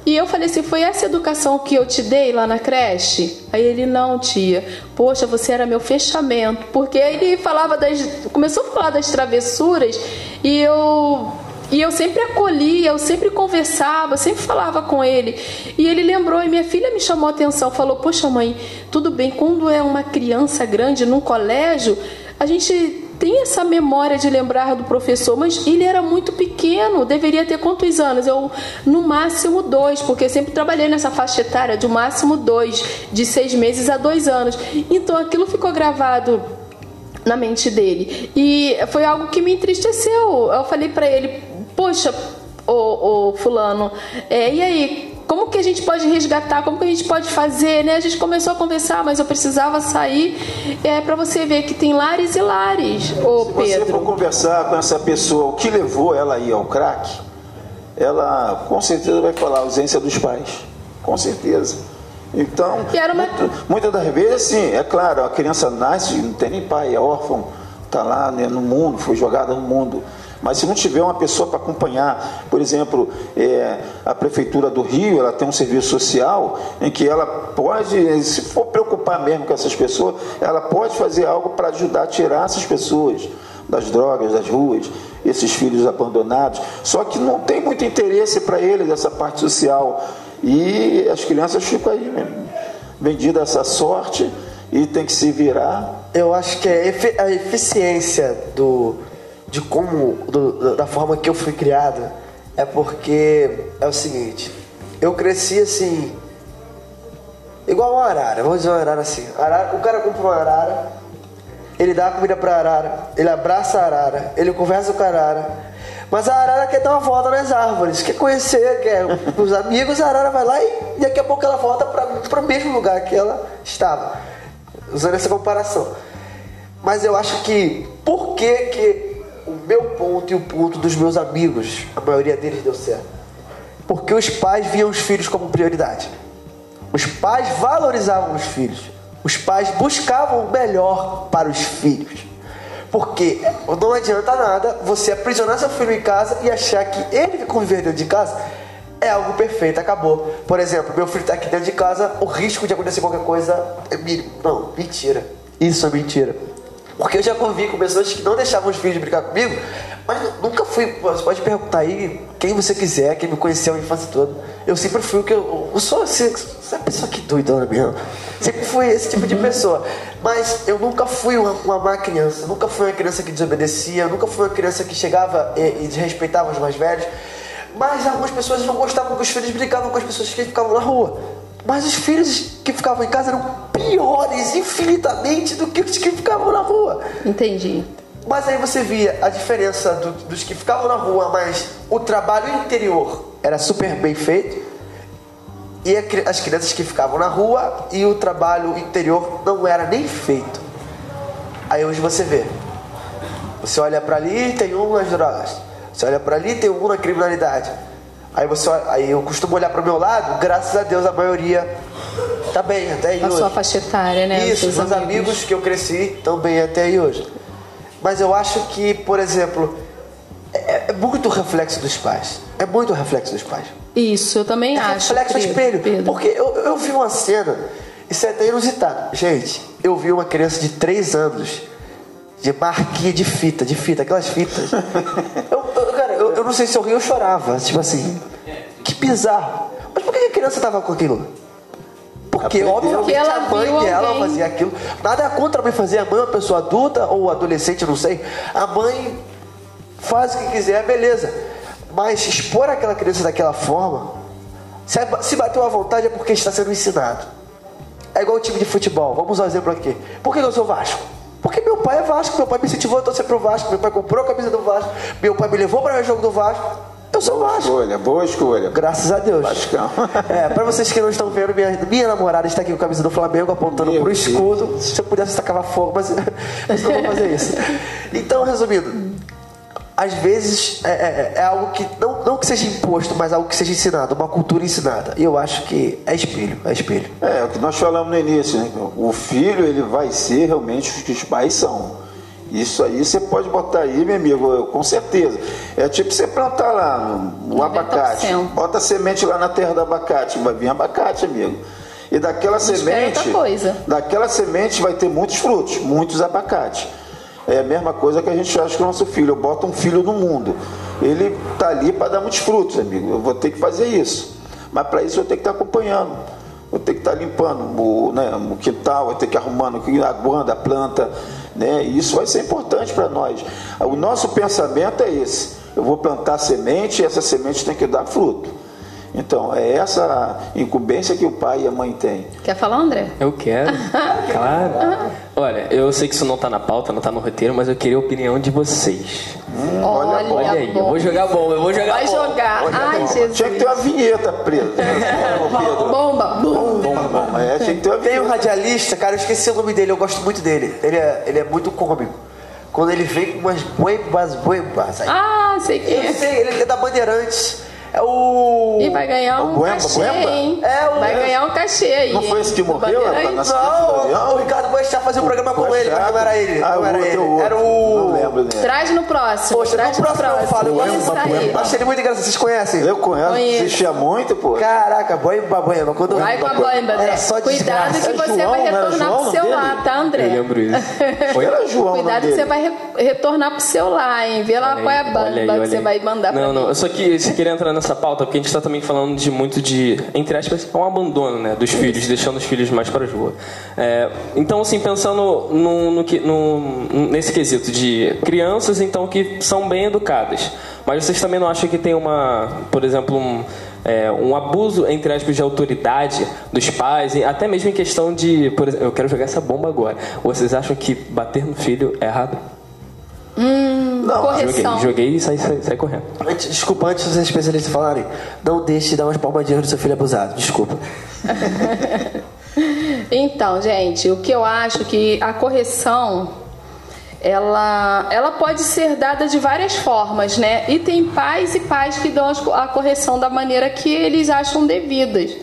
E eu falei assim: foi essa educação que eu te dei lá na creche? Aí ele, não, tia. Poxa, você era meu fechamento. Porque ele falava das. começou a falar das travessuras e eu e eu sempre acolhia, eu sempre conversava, sempre falava com ele. E ele lembrou, e minha filha me chamou a atenção, falou: Poxa, mãe, tudo bem, quando é uma criança grande num colégio, a gente tem essa memória de lembrar do professor, mas ele era muito pequeno, deveria ter quantos anos? Eu, no máximo dois, porque eu sempre trabalhei nessa faixa etária, de máximo dois, de seis meses a dois anos. Então aquilo ficou gravado na mente dele. E foi algo que me entristeceu. Eu falei para ele, poxa, ô, ô fulano, é, e aí, como que a gente pode resgatar, como que a gente pode fazer, né? A gente começou a conversar, mas eu precisava sair é, para você ver que tem lares e lares, ô Se Pedro. você for conversar com essa pessoa, o que levou ela aí ao crack, ela com certeza vai falar a ausência dos pais, com certeza. Então, uma- muitas das vezes, sim, é claro, a criança nasce, não tem nem pai, é órfão, está lá né, no mundo, foi jogada no mundo. Mas se não tiver uma pessoa para acompanhar, por exemplo, é, a prefeitura do Rio, ela tem um serviço social em que ela pode, se for preocupar mesmo com essas pessoas, ela pode fazer algo para ajudar a tirar essas pessoas das drogas, das ruas, esses filhos abandonados. Só que não tem muito interesse para eles essa parte social. E as crianças ficam aí mesmo, vendidas essa sorte e tem que se virar. Eu acho que efe- a eficiência do, de como, do- da forma que eu fui criado, é porque é o seguinte: eu cresci assim, igual uma arara, vamos dizer uma arara assim. Arara- o cara compra uma arara, ele dá comida pra arara, ele abraça a arara, ele conversa com a arara. Mas a arara quer dar uma volta nas árvores, quer conhecer, quer os amigos, a arara vai lá e daqui a pouco ela volta para o mesmo lugar que ela estava. Usando essa comparação. Mas eu acho que por que, que o meu ponto e o ponto dos meus amigos, a maioria deles deu certo? Porque os pais viam os filhos como prioridade. Os pais valorizavam os filhos. Os pais buscavam o melhor para os filhos. Porque não adianta nada você aprisionar seu filho em casa e achar que ele que conviver dentro de casa é algo perfeito, acabou. Por exemplo, meu filho está aqui dentro de casa, o risco de acontecer qualquer coisa é mínimo. Não, mentira. Isso é mentira. Porque eu já convivi com pessoas que não deixavam os filhos brincar comigo, mas nunca fui. Você pode perguntar aí quem você quiser, quem me conheceu a infância toda. Eu sempre fui o que eu. Eu sou assim, essa pessoa que doidona mesmo. Sempre fui esse tipo de pessoa. Mas eu nunca fui uma, uma má criança. Nunca fui uma criança que desobedecia. Nunca fui uma criança que chegava e, e desrespeitava os mais velhos. Mas algumas pessoas não gostavam que os filhos brincavam com as pessoas que ficavam na rua. Mas os filhos que ficavam em casa eram piores infinitamente do que os que ficavam na rua. Entendi. Mas aí você via a diferença do- dos que ficavam na rua, mas o trabalho interior era super bem feito. E a as crianças que ficavam na rua e o trabalho interior não era nem feito. Aí hoje você vê. Você olha pra ali tem um nas drogas. Você olha pra ali tem um na criminalidade. Aí você aí eu costumo olhar pro meu lado, graças a Deus a maioria tá bem até aí A hoje. sua faixa etária, né? Isso, meus amigos. que eu cresci também até aí hoje. Mas eu acho que, por exemplo, é, é muito reflexo dos pais. É muito reflexo dos pais. Isso, eu também É acho. reflexo Pedro. espelho. Pedro. Porque eu, eu vi uma cena, isso é até inusitado. Gente, eu vi uma criança de 3 anos de marquinha de fita, de fita, aquelas fitas. eu, eu- cara, eu, eu não sei se eu ria ou chorava. Tipo assim, que bizarro. Mas por que a criança tava com aquilo? Porque, Aprendeu. obviamente, Porque ela a mãe dela alguém. fazia aquilo. Nada é contra a mãe fazer. A mãe é uma pessoa adulta ou adolescente, não sei. A mãe faz o que quiser, beleza. Mas expor aquela criança daquela forma, se, se bateu à vontade é porque está sendo ensinado. É igual o time de futebol. Vamos usar um exemplo aqui. Por que eu sou Vasco? Porque meu pai é Vasco, meu pai me incentivou a torcer pro Vasco, meu pai comprou a camisa do Vasco, meu pai me levou para o jogo do Vasco. Eu sou Vasco. Escolha, boa escolha. Graças a Deus. Vascão. É, pra vocês que não estão vendo, minha, minha namorada está aqui com a camisa do Flamengo apontando Meu pro Deus. escudo. Se eu pudesse tacar fogo, mas, mas não vou fazer isso. Então, resumindo, às vezes é, é- é algo que não, não que seja imposto, mas algo que seja ensinado, uma cultura ensinada. E eu acho que é espelho, é espelho. É, o que nós falamos no início, né? O filho, ele vai ser realmente o que os pais são. Isso aí você pode botar aí, meu amigo, com certeza. É tipo você plantar lá o abacate. Bota semente lá na terra do abacate, vai vir abacate, amigo. E daquela semente, daquela semente vai ter muitos frutos, muitos abacates. É a mesma coisa que a gente faz com o nosso filho. Eu boto um filho no mundo. Ele está ali para dar muitos frutos, amigo. Eu vou ter que fazer isso. Mas para isso eu tenho que estar tá acompanhando. Vou ter que estar tá limpando o, né, o quintal, vou ter que arrumando, aguando a planta. Né? E isso vai ser importante para nós. O nosso pensamento é esse. Eu vou plantar semente e essa semente tem que dar fruto. Então, é essa incumbência que o pai e a mãe têm. Quer falar, André? Eu quero, claro. Olha, eu sei que isso não está na pauta, não está no roteiro, mas eu queria a opinião de vocês. Hum, olha, olha aí, eu vou jogar bomba, eu vou jogar Vai bomba. jogar. Olha Ai, Jesus. Tinha que ter uma vinheta presa. bomba, bomba. bomba. É, tinha que ter uma vinheta. Tem um radialista, cara, eu esqueci o nome dele, eu gosto muito dele. Ele é, ele é muito cômico. Quando ele vem com umas boembas, boembas. Ah, sei quem é. Eu sei, ele é da Bandeirantes. É o. E vai ganhar um Buemba, cachê, Buemba? hein? É o. Vai ganhar um cachê aí. Não foi esse que morreu? Não, o Ricardo Boechat fazia um programa com ele, mas não era ele. Ah, não era ele. Outro. Era o. Não lembro dele. Traz no próximo. Poxa, Traz no próximo, eu falo. Buemba, Buemba. Achei ele muito engraçado. Vocês conhecem? Eu conheço. Assistia muito, pô. Caraca, Boemba, Boemba. Quando vai com a Boemba, André. Cuidado que você vai retornar pro seu lar, tá, André? Eu lembro isso. Era João. Cuidado que você vai retornar pro seu lar, hein? Vê lá qual é a banda que você vai mandar pra Não, não. Eu só queria entrar nessa pauta porque a gente tá também falando de muito de, entre aspas, um abandono né, dos filhos, deixando os filhos mais para a rua. É, então, assim, pensando no, no, no, nesse quesito de crianças, então, que são bem educadas, mas vocês também não acham que tem uma, por exemplo, um, é, um abuso, entre aspas, de autoridade dos pais, até mesmo em questão de, por exemplo, eu quero jogar essa bomba agora. Vocês acham que bater no filho é errado? Hum, não, correção. Joguei, joguei e saí, saí, saí correndo. Desculpa, antes dos especialistas falarem, não deixe de dar umas palmadinhas no seu filho abusado. Desculpa. então, gente, o que eu acho que a correção ela, ela pode ser dada de várias formas, né? E tem pais e pais que dão a correção da maneira que eles acham devidas.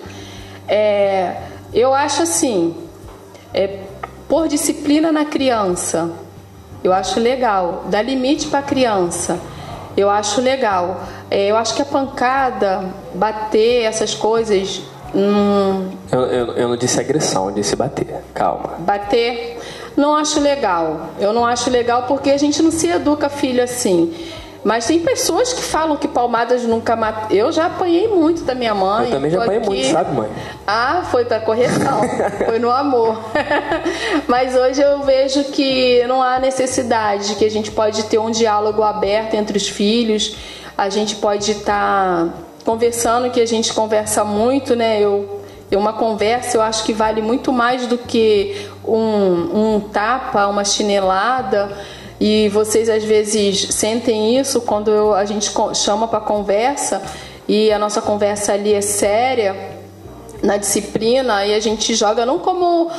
É, eu acho assim, é, por disciplina na criança, eu acho legal. Dar limite para a criança. Eu acho legal. É, eu acho que a pancada, bater, essas coisas. Hum... Eu, eu, eu não disse agressão, eu disse bater. Calma. Bater, não acho legal. Eu não acho legal porque a gente não se educa filho assim. Mas tem pessoas que falam que palmadas nunca matam. Eu já apanhei muito da minha mãe. Eu também já apanhei aqui... muito, sabe, mãe? Ah, foi para correção. foi no amor. Mas hoje eu vejo que não há necessidade, que a gente pode ter um diálogo aberto entre os filhos. A gente pode estar tá conversando, que a gente conversa muito, né? Eu uma conversa eu acho que vale muito mais do que um, um tapa, uma chinelada. E vocês às vezes sentem isso quando eu, a gente chama para conversa e a nossa conversa ali é séria na disciplina e a gente joga não como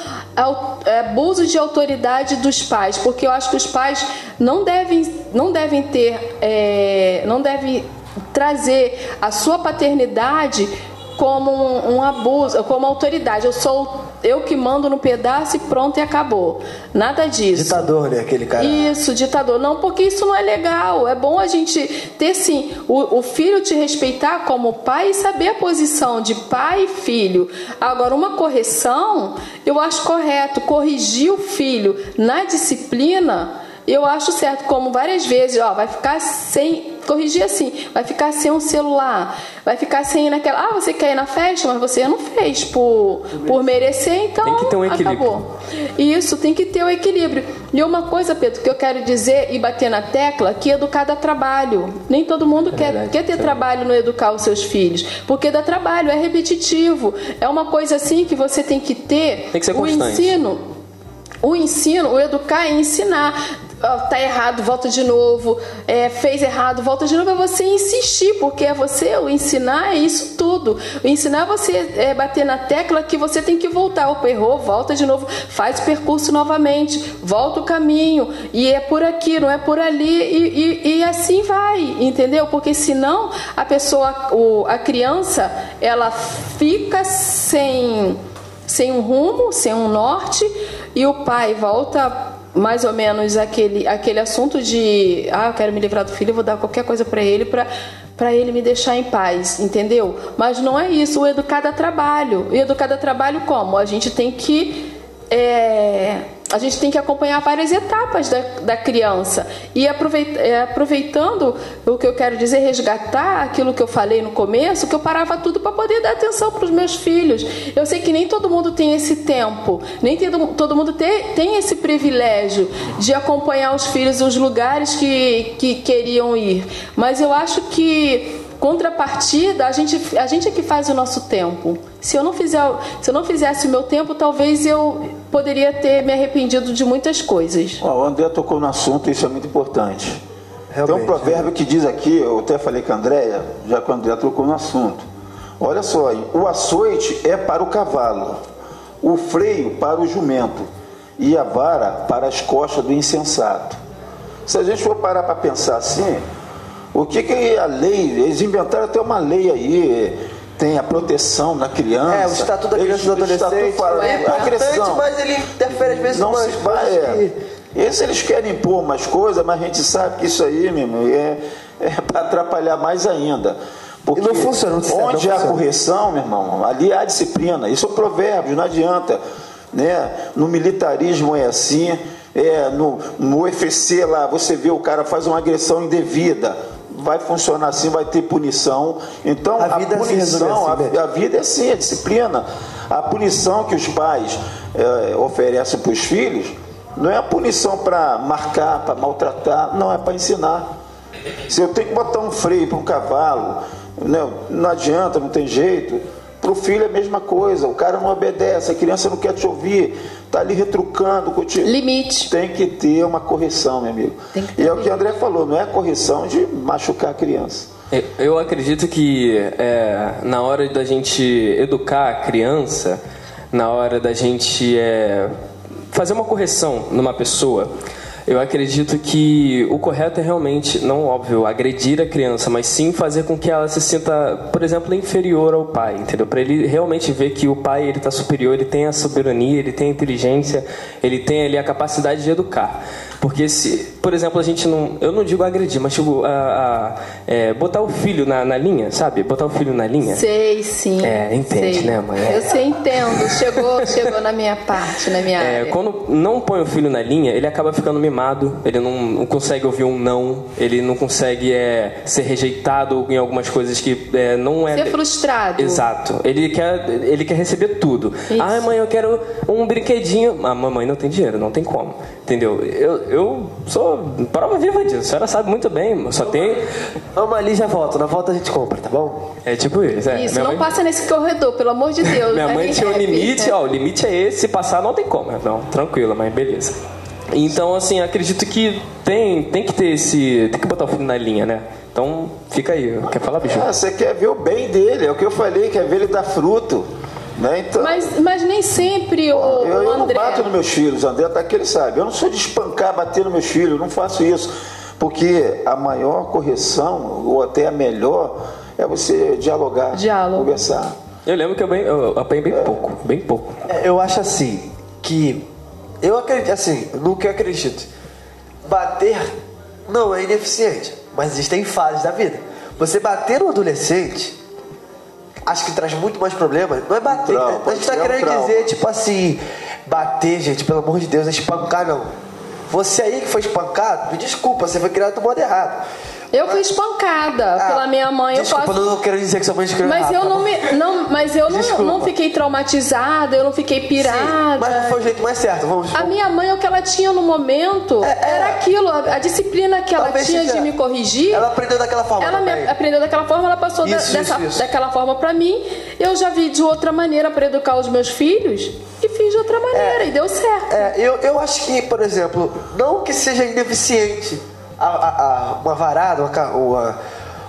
é, abuso de autoridade dos pais, porque eu acho que os pais não devem, não devem ter, é, não devem trazer a sua paternidade como um, um, abuso, como autoridade. Eu sou eu que mando no pedaço e pronto e acabou. Nada disso. Ditador, né? Aquele cara. Isso, ditador. Não, porque isso não é legal. É bom a gente ter sim o, o filho te respeitar como pai e saber a posição de pai e filho. Agora, uma correção, eu acho correto. Corrigir o filho na disciplina, eu acho certo. Como várias vezes, ó, vai ficar sem corrigir assim, vai ficar sem um celular, vai ficar sem naquela, ah, você quer ir na festa, mas você não fez por, por merecer, então tem que ter um equilíbrio. acabou. Isso, tem que ter o um equilíbrio. E uma coisa, Pedro, que eu quero dizer e bater na tecla, que educar dá trabalho. Nem todo mundo é quer, verdade, quer ter é. trabalho no educar os seus filhos, porque dá trabalho, é repetitivo, é uma coisa assim que você tem que ter tem que ser o ensino o ensino, o educar é ensinar tá errado, volta de novo, é, fez errado, volta de novo, é você insistir, porque é você, o ensinar é isso tudo. O ensinar é você é, bater na tecla que você tem que voltar. Opa, errou, volta de novo, faz o percurso novamente, volta o caminho, e é por aqui, não é por ali, e, e, e assim vai, entendeu? Porque senão a pessoa, o, a criança, ela fica sem, sem um rumo, sem um norte, e o pai volta mais ou menos aquele, aquele assunto de ah, eu quero me livrar do filho, eu vou dar qualquer coisa para ele para para ele me deixar em paz, entendeu? Mas não é isso, o educado é trabalho. E educado é trabalho como? A gente tem que é, a gente tem que acompanhar várias etapas da, da criança. E aproveita, é, aproveitando o que eu quero dizer, resgatar aquilo que eu falei no começo, que eu parava tudo para poder dar atenção para os meus filhos. Eu sei que nem todo mundo tem esse tempo, nem todo, mundo tem, tem esse privilégio de acompanhar os filhos os lugares que, que queriam ir. Mas eu acho que contrapartida, a gente, a gente é que faz o nosso tempo. Se eu não fizer, se eu não fizesse o meu tempo, talvez eu poderia ter me arrependido de muitas coisas. o André tocou no assunto, isso é muito importante. Realmente, Tem um provérbio que diz aqui, eu até falei com a Andréia, já que o André tocou no assunto. Olha só, o açoite é para o cavalo, o freio para o jumento e a vara para as costas do insensato. Se a gente for parar para pensar assim, o que, que a lei, eles inventaram até uma lei aí, tem a proteção na criança. É, o Estatuto da Criança e do Adolescente fala, é agressão. mas ele interfere às vezes não se vai, é. Esse eles querem impor umas coisas, mas a gente sabe que isso aí, meu irmão, é, é para atrapalhar mais ainda. Porque e não funciona, não onde há correção, meu irmão, ali há disciplina. Isso é provérbio, não adianta. Né? No militarismo é assim, é, no, no UFC lá, você vê o cara faz uma agressão indevida vai funcionar assim, vai ter punição. Então, a, a punição, assim, a, a, vida é assim, é disciplina. A punição que os pais é, oferecem para os filhos não é a punição para marcar, para maltratar, não, é para ensinar. Se eu tenho que botar um freio para um cavalo, não, né, não adianta, não tem jeito. Para o filho é a mesma coisa, o cara não obedece, a criança não quer te ouvir, está ali retrucando. Contigo. Limite. Tem que ter uma correção, meu amigo. e é o que o André falou, não é correção de machucar a criança. Eu acredito que é, na hora da gente educar a criança, na hora da gente é, fazer uma correção numa pessoa, eu acredito que o correto é realmente, não óbvio, agredir a criança, mas sim fazer com que ela se sinta, por exemplo, inferior ao pai, entendeu? Para ele realmente ver que o pai ele está superior, ele tem a soberania, ele tem a inteligência, ele tem ali a capacidade de educar. Porque se, por exemplo, a gente não. Eu não digo agredir, mas tipo, a, a é, botar o filho na, na, linha, sabe? Botar o filho na linha. Sei, sim. É, entende, sei. né, mãe? Eu sei, entendo. Chegou, chegou na minha parte, na minha é, área. Quando não põe o filho na linha, ele acaba ficando mimado, ele não, não consegue ouvir um não, ele não consegue é, ser rejeitado em algumas coisas que é, não é. Ser frustrado. Exato. Ele quer, ele quer receber tudo. Isso. Ah, mãe, eu quero um brinquedinho. A ah, mamãe não tem dinheiro, não tem como. Entendeu? Eu, eu sou prova viva disso. A senhora sabe muito bem. Só tem. Vamos ali já volta. Na volta a gente compra, tá bom? É tipo isso. É. Isso, não mãe... passa nesse corredor, pelo amor de Deus. Minha mãe tinha um limite, ó. O limite é esse. Se passar, não tem como. Não, tranquilo, mas beleza. Então, assim, acredito que tem, tem que ter esse. Tem que botar o filho na linha, né? Então, fica aí. Quer falar, bicho? Ah, você quer ver o bem dele. É o que eu falei, quer ver ele dar fruto. Né? Então, mas, mas nem sempre o, eu, eu André... não bato nos meus filhos, o André tá aqui, ele sabe. Eu não sou de espancar, bater nos meus filhos, eu não faço isso. Porque a maior correção, ou até a melhor, é você dialogar, Diálogo. conversar. Eu lembro que eu, bem, eu apanhei bem é. pouco, bem pouco. É, eu acho assim, que eu acredito, assim, no que eu acredito, bater não é ineficiente, mas existem fases da vida. Você bater no adolescente acho que traz muito mais problemas. Não é bater. Trauma, a gente tá querendo um dizer, tipo assim, bater, gente, pelo amor de Deus, é espancar, não. Você aí que foi espancado, me desculpa, você foi criado do modo errado. Eu fui espancada ah, pela minha mãe. Desculpa, eu posso... não quero dizer que sua mãe escreveu Mas errado, eu não me, não, mas eu não, não, fiquei traumatizada, eu não fiquei pirada. Sim, mas foi o jeito mais certo. Vamos. A minha mãe o que ela tinha no momento é, é, era aquilo, a, a, disciplina que ela tinha de me corrigir. Ela aprendeu daquela forma. Ela me, aprendeu daquela forma, ela passou isso, da, dessa, isso. daquela forma para mim. Eu já vi de outra maneira para educar os meus filhos e fiz de outra maneira é, e deu certo. É, eu, eu acho que, por exemplo, não que seja ineficiente a, a, a, uma varada, uma, uma,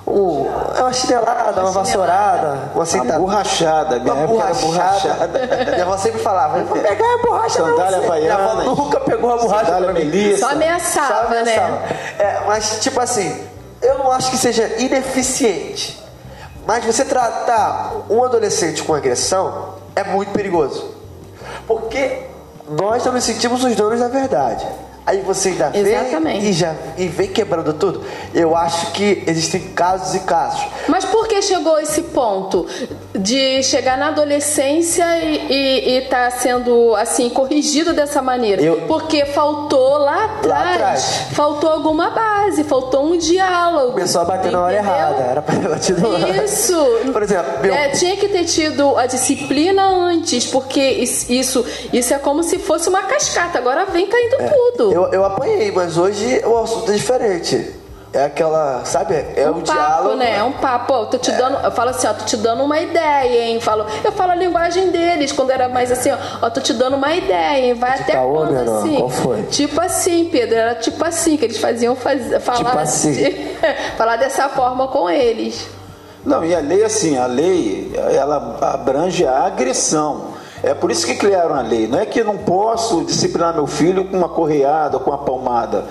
uma, uma chinelada, uma vassourada, uma sentada. Uma borrachada, minha uma borrachada. Minha avó sempre falava, vou pegar a borracha Sandália não, Minha avó nunca pegou a borracha Sandália Melissa. Só ameaçava, Só ameaçava. né? É, mas, tipo assim, eu não acho que seja ineficiente. Mas você tratar um adolescente com agressão é muito perigoso. Porque nós não nos sentimos os donos da verdade. Aí você ainda Exatamente. vem e já e vem quebrando tudo. Eu acho que existem casos e casos. Mas por que chegou esse ponto de chegar na adolescência e estar sendo assim corrigido dessa maneira? Eu- Porque faltou lá atrás, atrás. faltou alguma base, faltou um diálogo. Começou a bater na hora errada. Era pra ter batido na hora. Isso. Por exemplo, meu, É, tinha que ter tido a disciplina antes, porque is- isso, isso é como se fosse uma cascata. Agora vem caindo tudo. É, eu, eu apanhei, mas hoje o assunto é diferente. É aquela, sabe? É um o papo, diálogo. né? É um papo. Ó, tô te dando, eu falo assim, ó, tô te dando uma ideia, hein? Falo, eu falo a linguagem deles, quando era mais assim, ó, ó tô te dando uma ideia, hein? Vai até caô, quando menor? assim? Qual foi? Tipo assim, Pedro, era tipo assim que eles faziam faz, falar, Tipo assim. falar dessa forma com eles. Não, e a lei, assim, a lei, ela abrange a agressão. É por isso que criaram a lei. Não é que eu não posso disciplinar meu filho com uma correada, com uma palmada.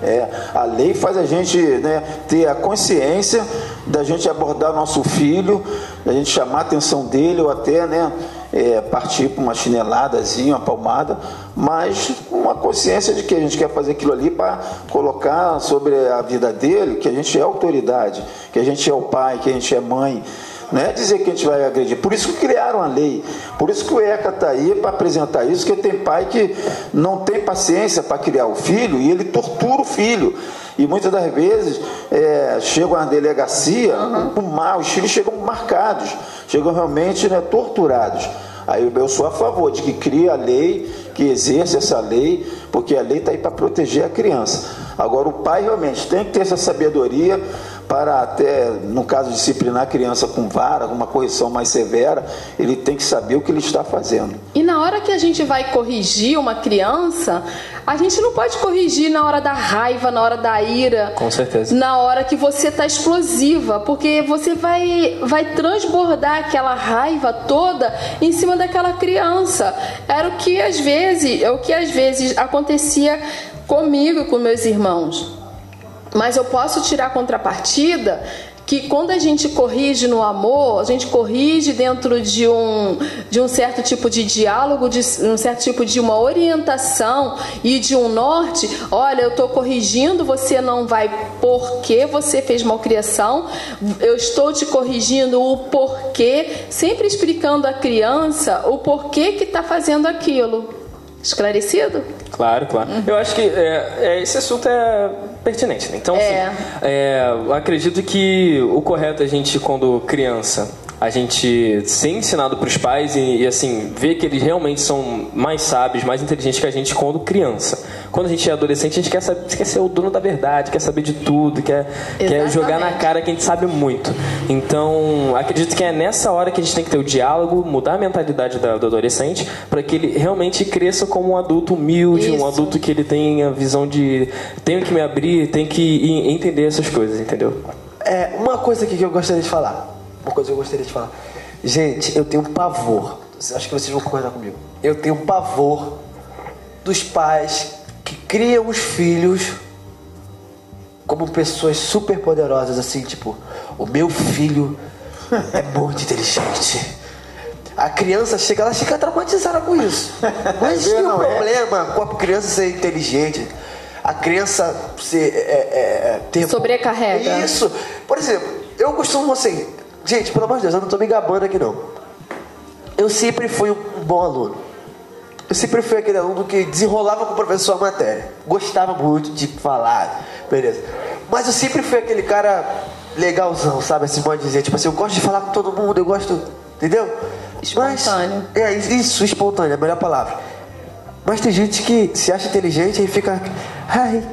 É, a lei faz a gente né, ter a consciência da gente abordar nosso filho, da gente chamar a atenção dele ou até né, é, partir para uma chineladazinha, uma palmada, mas uma consciência de que a gente quer fazer aquilo ali para colocar sobre a vida dele que a gente é autoridade, que a gente é o pai, que a gente é mãe. Não é dizer que a gente vai agredir. Por isso que criaram a lei. Por isso que o ECA está aí para apresentar isso, que tem pai que não tem paciência para criar o filho e ele tortura o filho. E muitas das vezes é, chegam à delegacia com mal, os filhos chegam marcados, chegam realmente né, torturados. Aí eu sou a favor de que crie a lei, que exerça essa lei, porque a lei está aí para proteger a criança. Agora o pai realmente tem que ter essa sabedoria para até, no caso, disciplinar a criança com vara, uma correção mais severa, ele tem que saber o que ele está fazendo. E na hora que a gente vai corrigir uma criança, a gente não pode corrigir na hora da raiva, na hora da ira. Com certeza. Na hora que você tá explosiva, porque você vai vai transbordar aquela raiva toda em cima daquela criança. Era o que às vezes, é o que às vezes acontecia comigo e com meus irmãos. Mas eu posso tirar a contrapartida que quando a gente corrige no amor, a gente corrige dentro de um, de um certo tipo de diálogo, de um certo tipo de uma orientação e de um norte. Olha, eu estou corrigindo, você não vai porque você fez malcriação, eu estou te corrigindo o porquê, sempre explicando à criança o porquê que está fazendo aquilo. Esclarecido? Claro, claro. Eu acho que é, é, esse assunto é pertinente. Né? Então, É. assim, é, acredito que o correto é a gente, quando criança, a gente ser ensinado para os pais e, e, assim ver que eles realmente são mais sábios, mais inteligentes que a gente quando criança. Quando a gente é adolescente, a gente quer, saber, quer ser o dono da verdade, quer saber de tudo, quer, quer jogar na cara que a gente sabe muito. Então, acredito que é nessa hora que a gente tem que ter o diálogo, mudar a mentalidade da- do adolescente, para que ele realmente cresça como um adulto humilde, um Isso. adulto que ele tenha a visão de tenho que me abrir, tenho que entender essas coisas, entendeu? É, uma coisa aqui que eu gostaria de falar. Uma coisa que eu gostaria de falar. Gente, eu tenho um pavor. Acho que vocês vão concordar comigo. Eu tenho um pavor dos pais que criam os filhos como pessoas super poderosas, assim, tipo, o meu filho é muito inteligente. A criança chega, ela fica traumatizada com isso. Mas É, tem um não é? problema com a criança ser inteligente. A criança ser. É, é, é, ter Sobrecarrega. Isso. Por exemplo, eu costumo assim. Gente, pelo amor de Deus, eu não tô me gabando aqui não. Eu sempre fui um bom aluno. Eu sempre fui aquele aluno que desenrolava com o professor a matéria. Gostava muito de falar, beleza. Mas eu sempre fui aquele cara legalzão, sabe? Assim, pode dizer. Tipo assim, eu gosto de falar com todo mundo, eu gosto. Entendeu? Espontâneo. Mas, é, isso, espontâneo, é a melhor palavra. Mas tem gente que se acha inteligente e fica. Ai,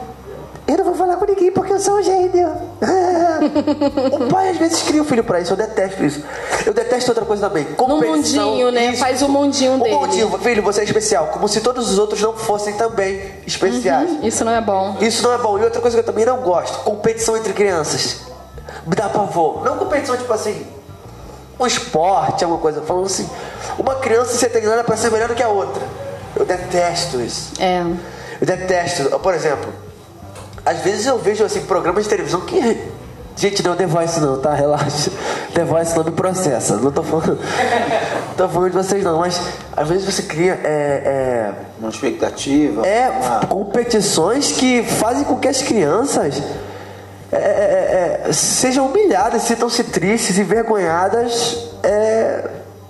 eu não vou falar com ninguém porque eu sou um gênio. o pai às vezes cria o filho pra isso, eu detesto isso. Eu detesto outra coisa também. competição, mundinho, né? isso. Faz o mundinho o dele. mundinho, filho, você é especial. Como se todos os outros não fossem também especiais. Isso não é bom. Isso não é bom. E outra coisa que eu também não gosto: competição entre crianças. Me dá pavor. Não competição tipo assim, um esporte, alguma coisa. Falando assim, uma criança ser treinada para ser melhor do que a outra. Eu detesto isso. É. Eu detesto. Por exemplo, às vezes eu vejo assim programas de televisão que Gente, não é The Voice não, tá? Relaxa. The Voice não me processa. Não tô falando. tô falando de vocês não, mas às vezes você cria. É, Uma expectativa. é, é uma- competições que fazem com que as crianças é, é, é, sejam humilhadas, sintam-se tristes, envergonhadas é,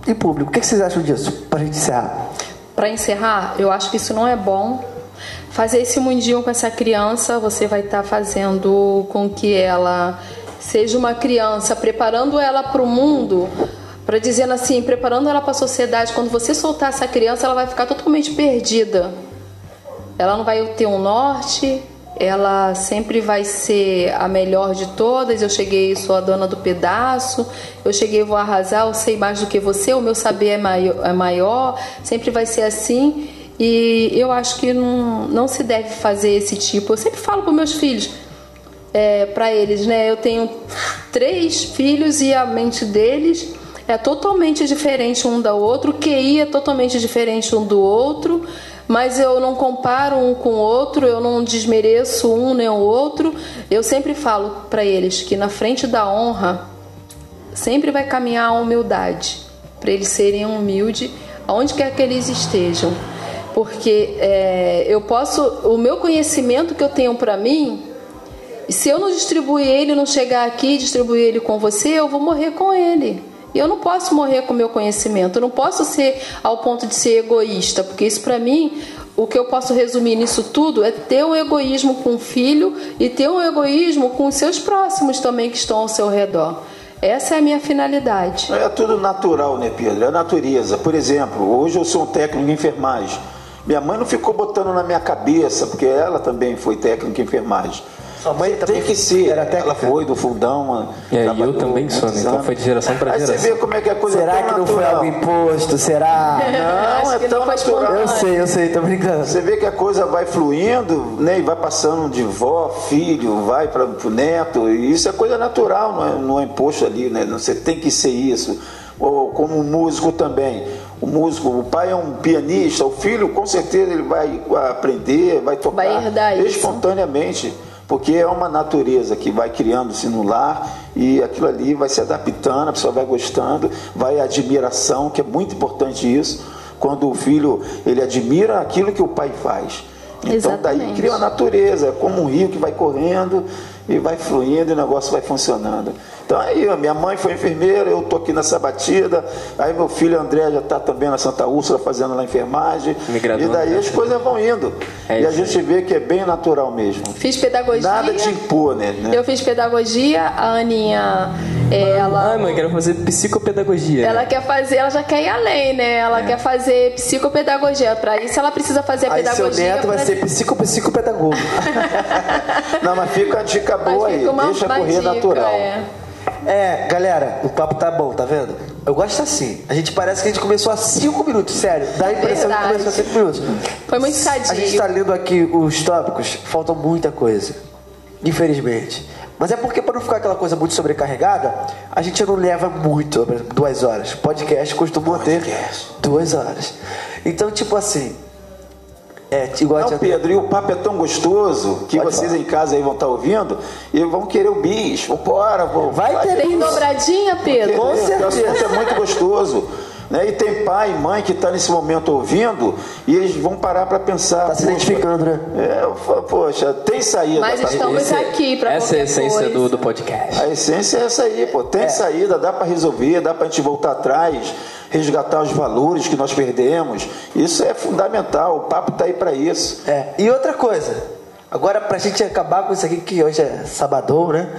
em público. O que que vocês acham disso? Pra gente encerrar. Para encerrar, eu acho que isso não é bom. Fazer esse mundinho com essa criança, você vai estar fazendo com que ela seja uma criança, preparando ela para o mundo, para dizendo assim, preparando ela para a sociedade. Quando você soltar essa criança, ela vai ficar totalmente perdida. Ela não vai ter um norte, ela sempre vai ser a melhor de todas. Eu cheguei, sou a dona do pedaço, eu cheguei, vou arrasar, eu sei mais do que você, o meu saber é maior, é maior sempre vai ser assim. E eu acho que não, não se deve fazer esse tipo. Eu sempre falo para meus filhos, é, para eles, né? Eu tenho três filhos e a mente deles é totalmente diferente um da outro, o QI é totalmente diferente um do outro, mas eu não comparo um com o outro, eu não desmereço um nem o outro. Eu sempre falo para eles que na frente da honra sempre vai caminhar a humildade, para eles serem humildes aonde quer que eles estejam. Porque é, eu posso, o meu conhecimento que eu tenho para mim, se eu não distribuir ele, não chegar aqui e distribuir ele com você, eu vou morrer com ele. E eu não posso morrer com o meu conhecimento, eu não posso ser ao ponto de ser egoísta, porque isso para mim, o que eu posso resumir nisso tudo é ter um egoísmo com o filho e ter um egoísmo com os seus próximos também que estão ao seu redor. Essa é a minha finalidade. É tudo natural, né, Pedro? É a natureza. Por exemplo, hoje eu sou um técnico em enfermagem. Minha mãe não ficou botando na minha cabeça, porque ela também foi técnica em enfermagem. Sua mãe Tem também que ser. era Ela foi do fundão. É, e eu também sou, né? Então foi de geração pra Aí geração. você vê como é que a coisa é Será tão que não foi natural. algo imposto? Será? Não, é tão não foi natural. Eu sei, eu sei, tô brincando. Você vê que a coisa vai fluindo, né? E vai passando de vó, filho, vai para o neto. E isso é coisa natural, não é, não é imposto ali, né? Você tem que ser isso. Ou como músico também. O músico, o pai é um pianista, o filho com certeza ele vai aprender, vai tocar Vai herdar isso. espontaneamente. Porque é uma natureza que vai criando-se no lar e aquilo ali vai se adaptando, a pessoa vai gostando, vai admiração, que é muito importante isso, quando o filho ele admira aquilo que o pai faz. Então daí Exatamente. cria uma natureza, é como um rio que vai correndo e vai fluindo e o negócio vai funcionando. Então aí, ó, minha mãe foi enfermeira, eu tô aqui nessa batida, aí meu filho André já está também na Santa Úrsula fazendo lá enfermagem. E daí né? as coisas vão indo. É e a gente vê que é bem natural mesmo. Fiz pedagogia. Nada de impor, né? Eu fiz pedagogia, a Aninha, ela. Ai, mãe, quero fazer psicopedagogia. Ela quer fazer, ela já quer ir além, né? Ela quer fazer psicopedagogia. Para isso, ela precisa fazer a Aí seu pedagogia. neto vai pra- ser psico, psicopedagogo. Não, mas fica a dica Mas boa aí, fica uma- deixa uma correr dica, natural. é. É, galera, o papo tá bom, tá vendo? Eu gosto assim. A gente parece que a gente começou há 5 minutos, sério. Dá a impressão Verdade. que começou há 5 minutos. Foi muito A gente sadio. tá lendo aqui os tópicos, falta muita coisa. Infelizmente. Mas é porque, para não ficar aquela coisa muito sobrecarregada, a gente não leva muito, por exemplo, duas horas. Podcast costuma ter Podcast. duas horas. Então, tipo assim. É, igual Não, tinha- Pedro, e o papo é tão gostoso que Pode vocês falar. em casa aí vão estar ouvindo e vão querer o bis. Vambora, vão. Vai ter Tem dobradinha, Pedro? Com certeza. O assunto é muito gostoso. Né? E tem pai e mãe que está nesse momento ouvindo e eles vão parar para pensar. Tá se identificando, né? É, eu falo, poxa, tem saída. Mas pra estamos isso. aqui para Essa é a essência do, do podcast. A essência é essa aí, pô. Tem saída, dá para resolver, dá para a gente voltar atrás, resgatar os valores que nós perdemos. Isso é fundamental. O papo tá aí para isso. É, e outra coisa. Agora, pra gente acabar com isso aqui, que hoje é sabadão, né?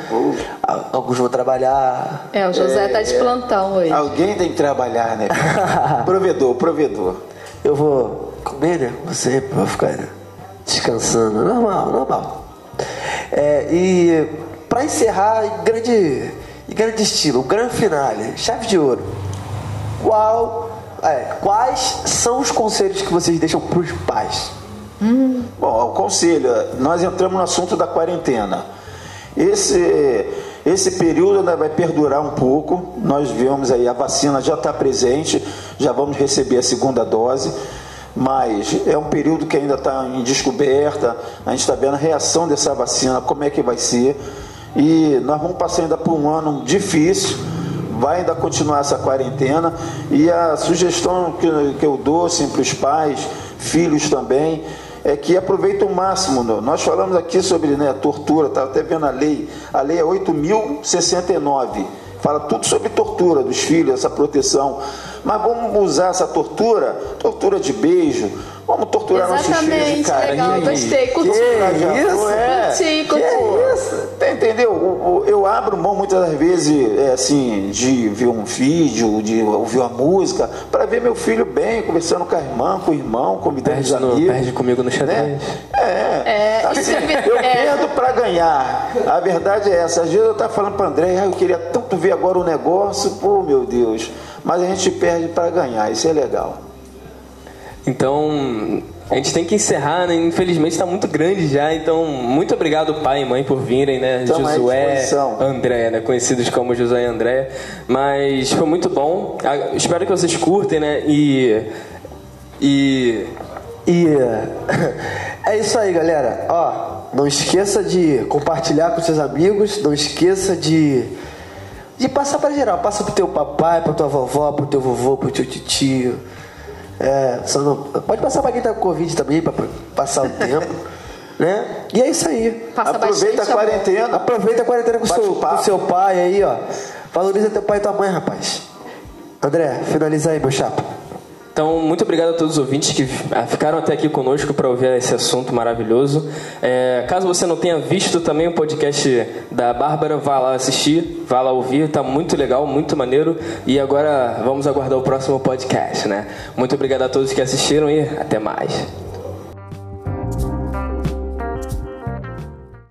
Al- Alguns vão trabalhar. É, o José tá de plantão hoje. Alguém tem que trabalhar, né? provedor, provedor. Eu vou comer, né? Você vou ficar né, descansando. Normal, normal. É, e pra encerrar, em grande, em grande estilo, grande finale, chave de ouro. Qual, é, quais são os conselhos que vocês deixam pros pais? Bom, o conselho, nós entramos no assunto da quarentena. Esse, esse período ainda vai perdurar um pouco. Nós vemos aí, a vacina já está presente, já vamos receber a segunda dose, mas é um período que ainda está em descoberta. A gente está vendo a reação dessa vacina, como é que vai ser. E nós vamos passar ainda por um ano difícil, vai ainda continuar essa quarentena. E a sugestão que, que eu dou assim, para os pais, filhos também, é que aproveita o máximo. Nós falamos aqui sobre né, tortura, estava até vendo a lei, a lei é 8.069, fala tudo sobre tortura dos filhos, essa proteção. Mas vamos usar essa tortura, tortura de beijo, vamos torturar Exatamente, nossos filhos de carinho. legal, gostei, curti. Que isso? É, Curti, curti. que isso? Tá, Entendeu? Eu abro mão muitas das vezes, é, assim, de ver um vídeo, de ouvir uma música, para ver meu filho bem, conversando com a irmã, com o irmão, convidando Perde, os no- perde comigo no xadrez. né? É, É, assim, eu é. perdo para ganhar. A verdade é essa. Às vezes eu estava falando para André, ah, eu queria tanto ver agora o negócio, pô, meu Deus. Mas a gente perde para ganhar, isso é legal. Então, a gente tem que encerrar, né? Infelizmente está muito grande já. Então, muito obrigado, pai e mãe, por virem, né? Tamo Josué. André, né? Conhecidos como Josué e André. Mas foi muito bom. Espero que vocês curtem, né? E. E. E é isso aí, galera. Ó, não esqueça de compartilhar com seus amigos, não esqueça de de passar para geral, passa pro teu papai, pra tua vovó, pro teu vovô, pro teu tio. É, só não, pode passar para quem tá com Covid também, para passar o tempo, né? E é isso aí. Passa Aproveita a quarentena. Aproveita a quarentena com seu, com seu pai aí, ó. Valoriza teu pai e tua mãe, rapaz. André, finaliza aí, meu chapa. Então, muito obrigado a todos os ouvintes que ah, ficaram até aqui conosco para ouvir esse assunto maravilhoso. É, caso você não tenha visto também o podcast da Bárbara, vá lá assistir, vá lá ouvir, tá muito legal, muito maneiro. E agora vamos aguardar o próximo podcast, né? Muito obrigado a todos que assistiram e até mais.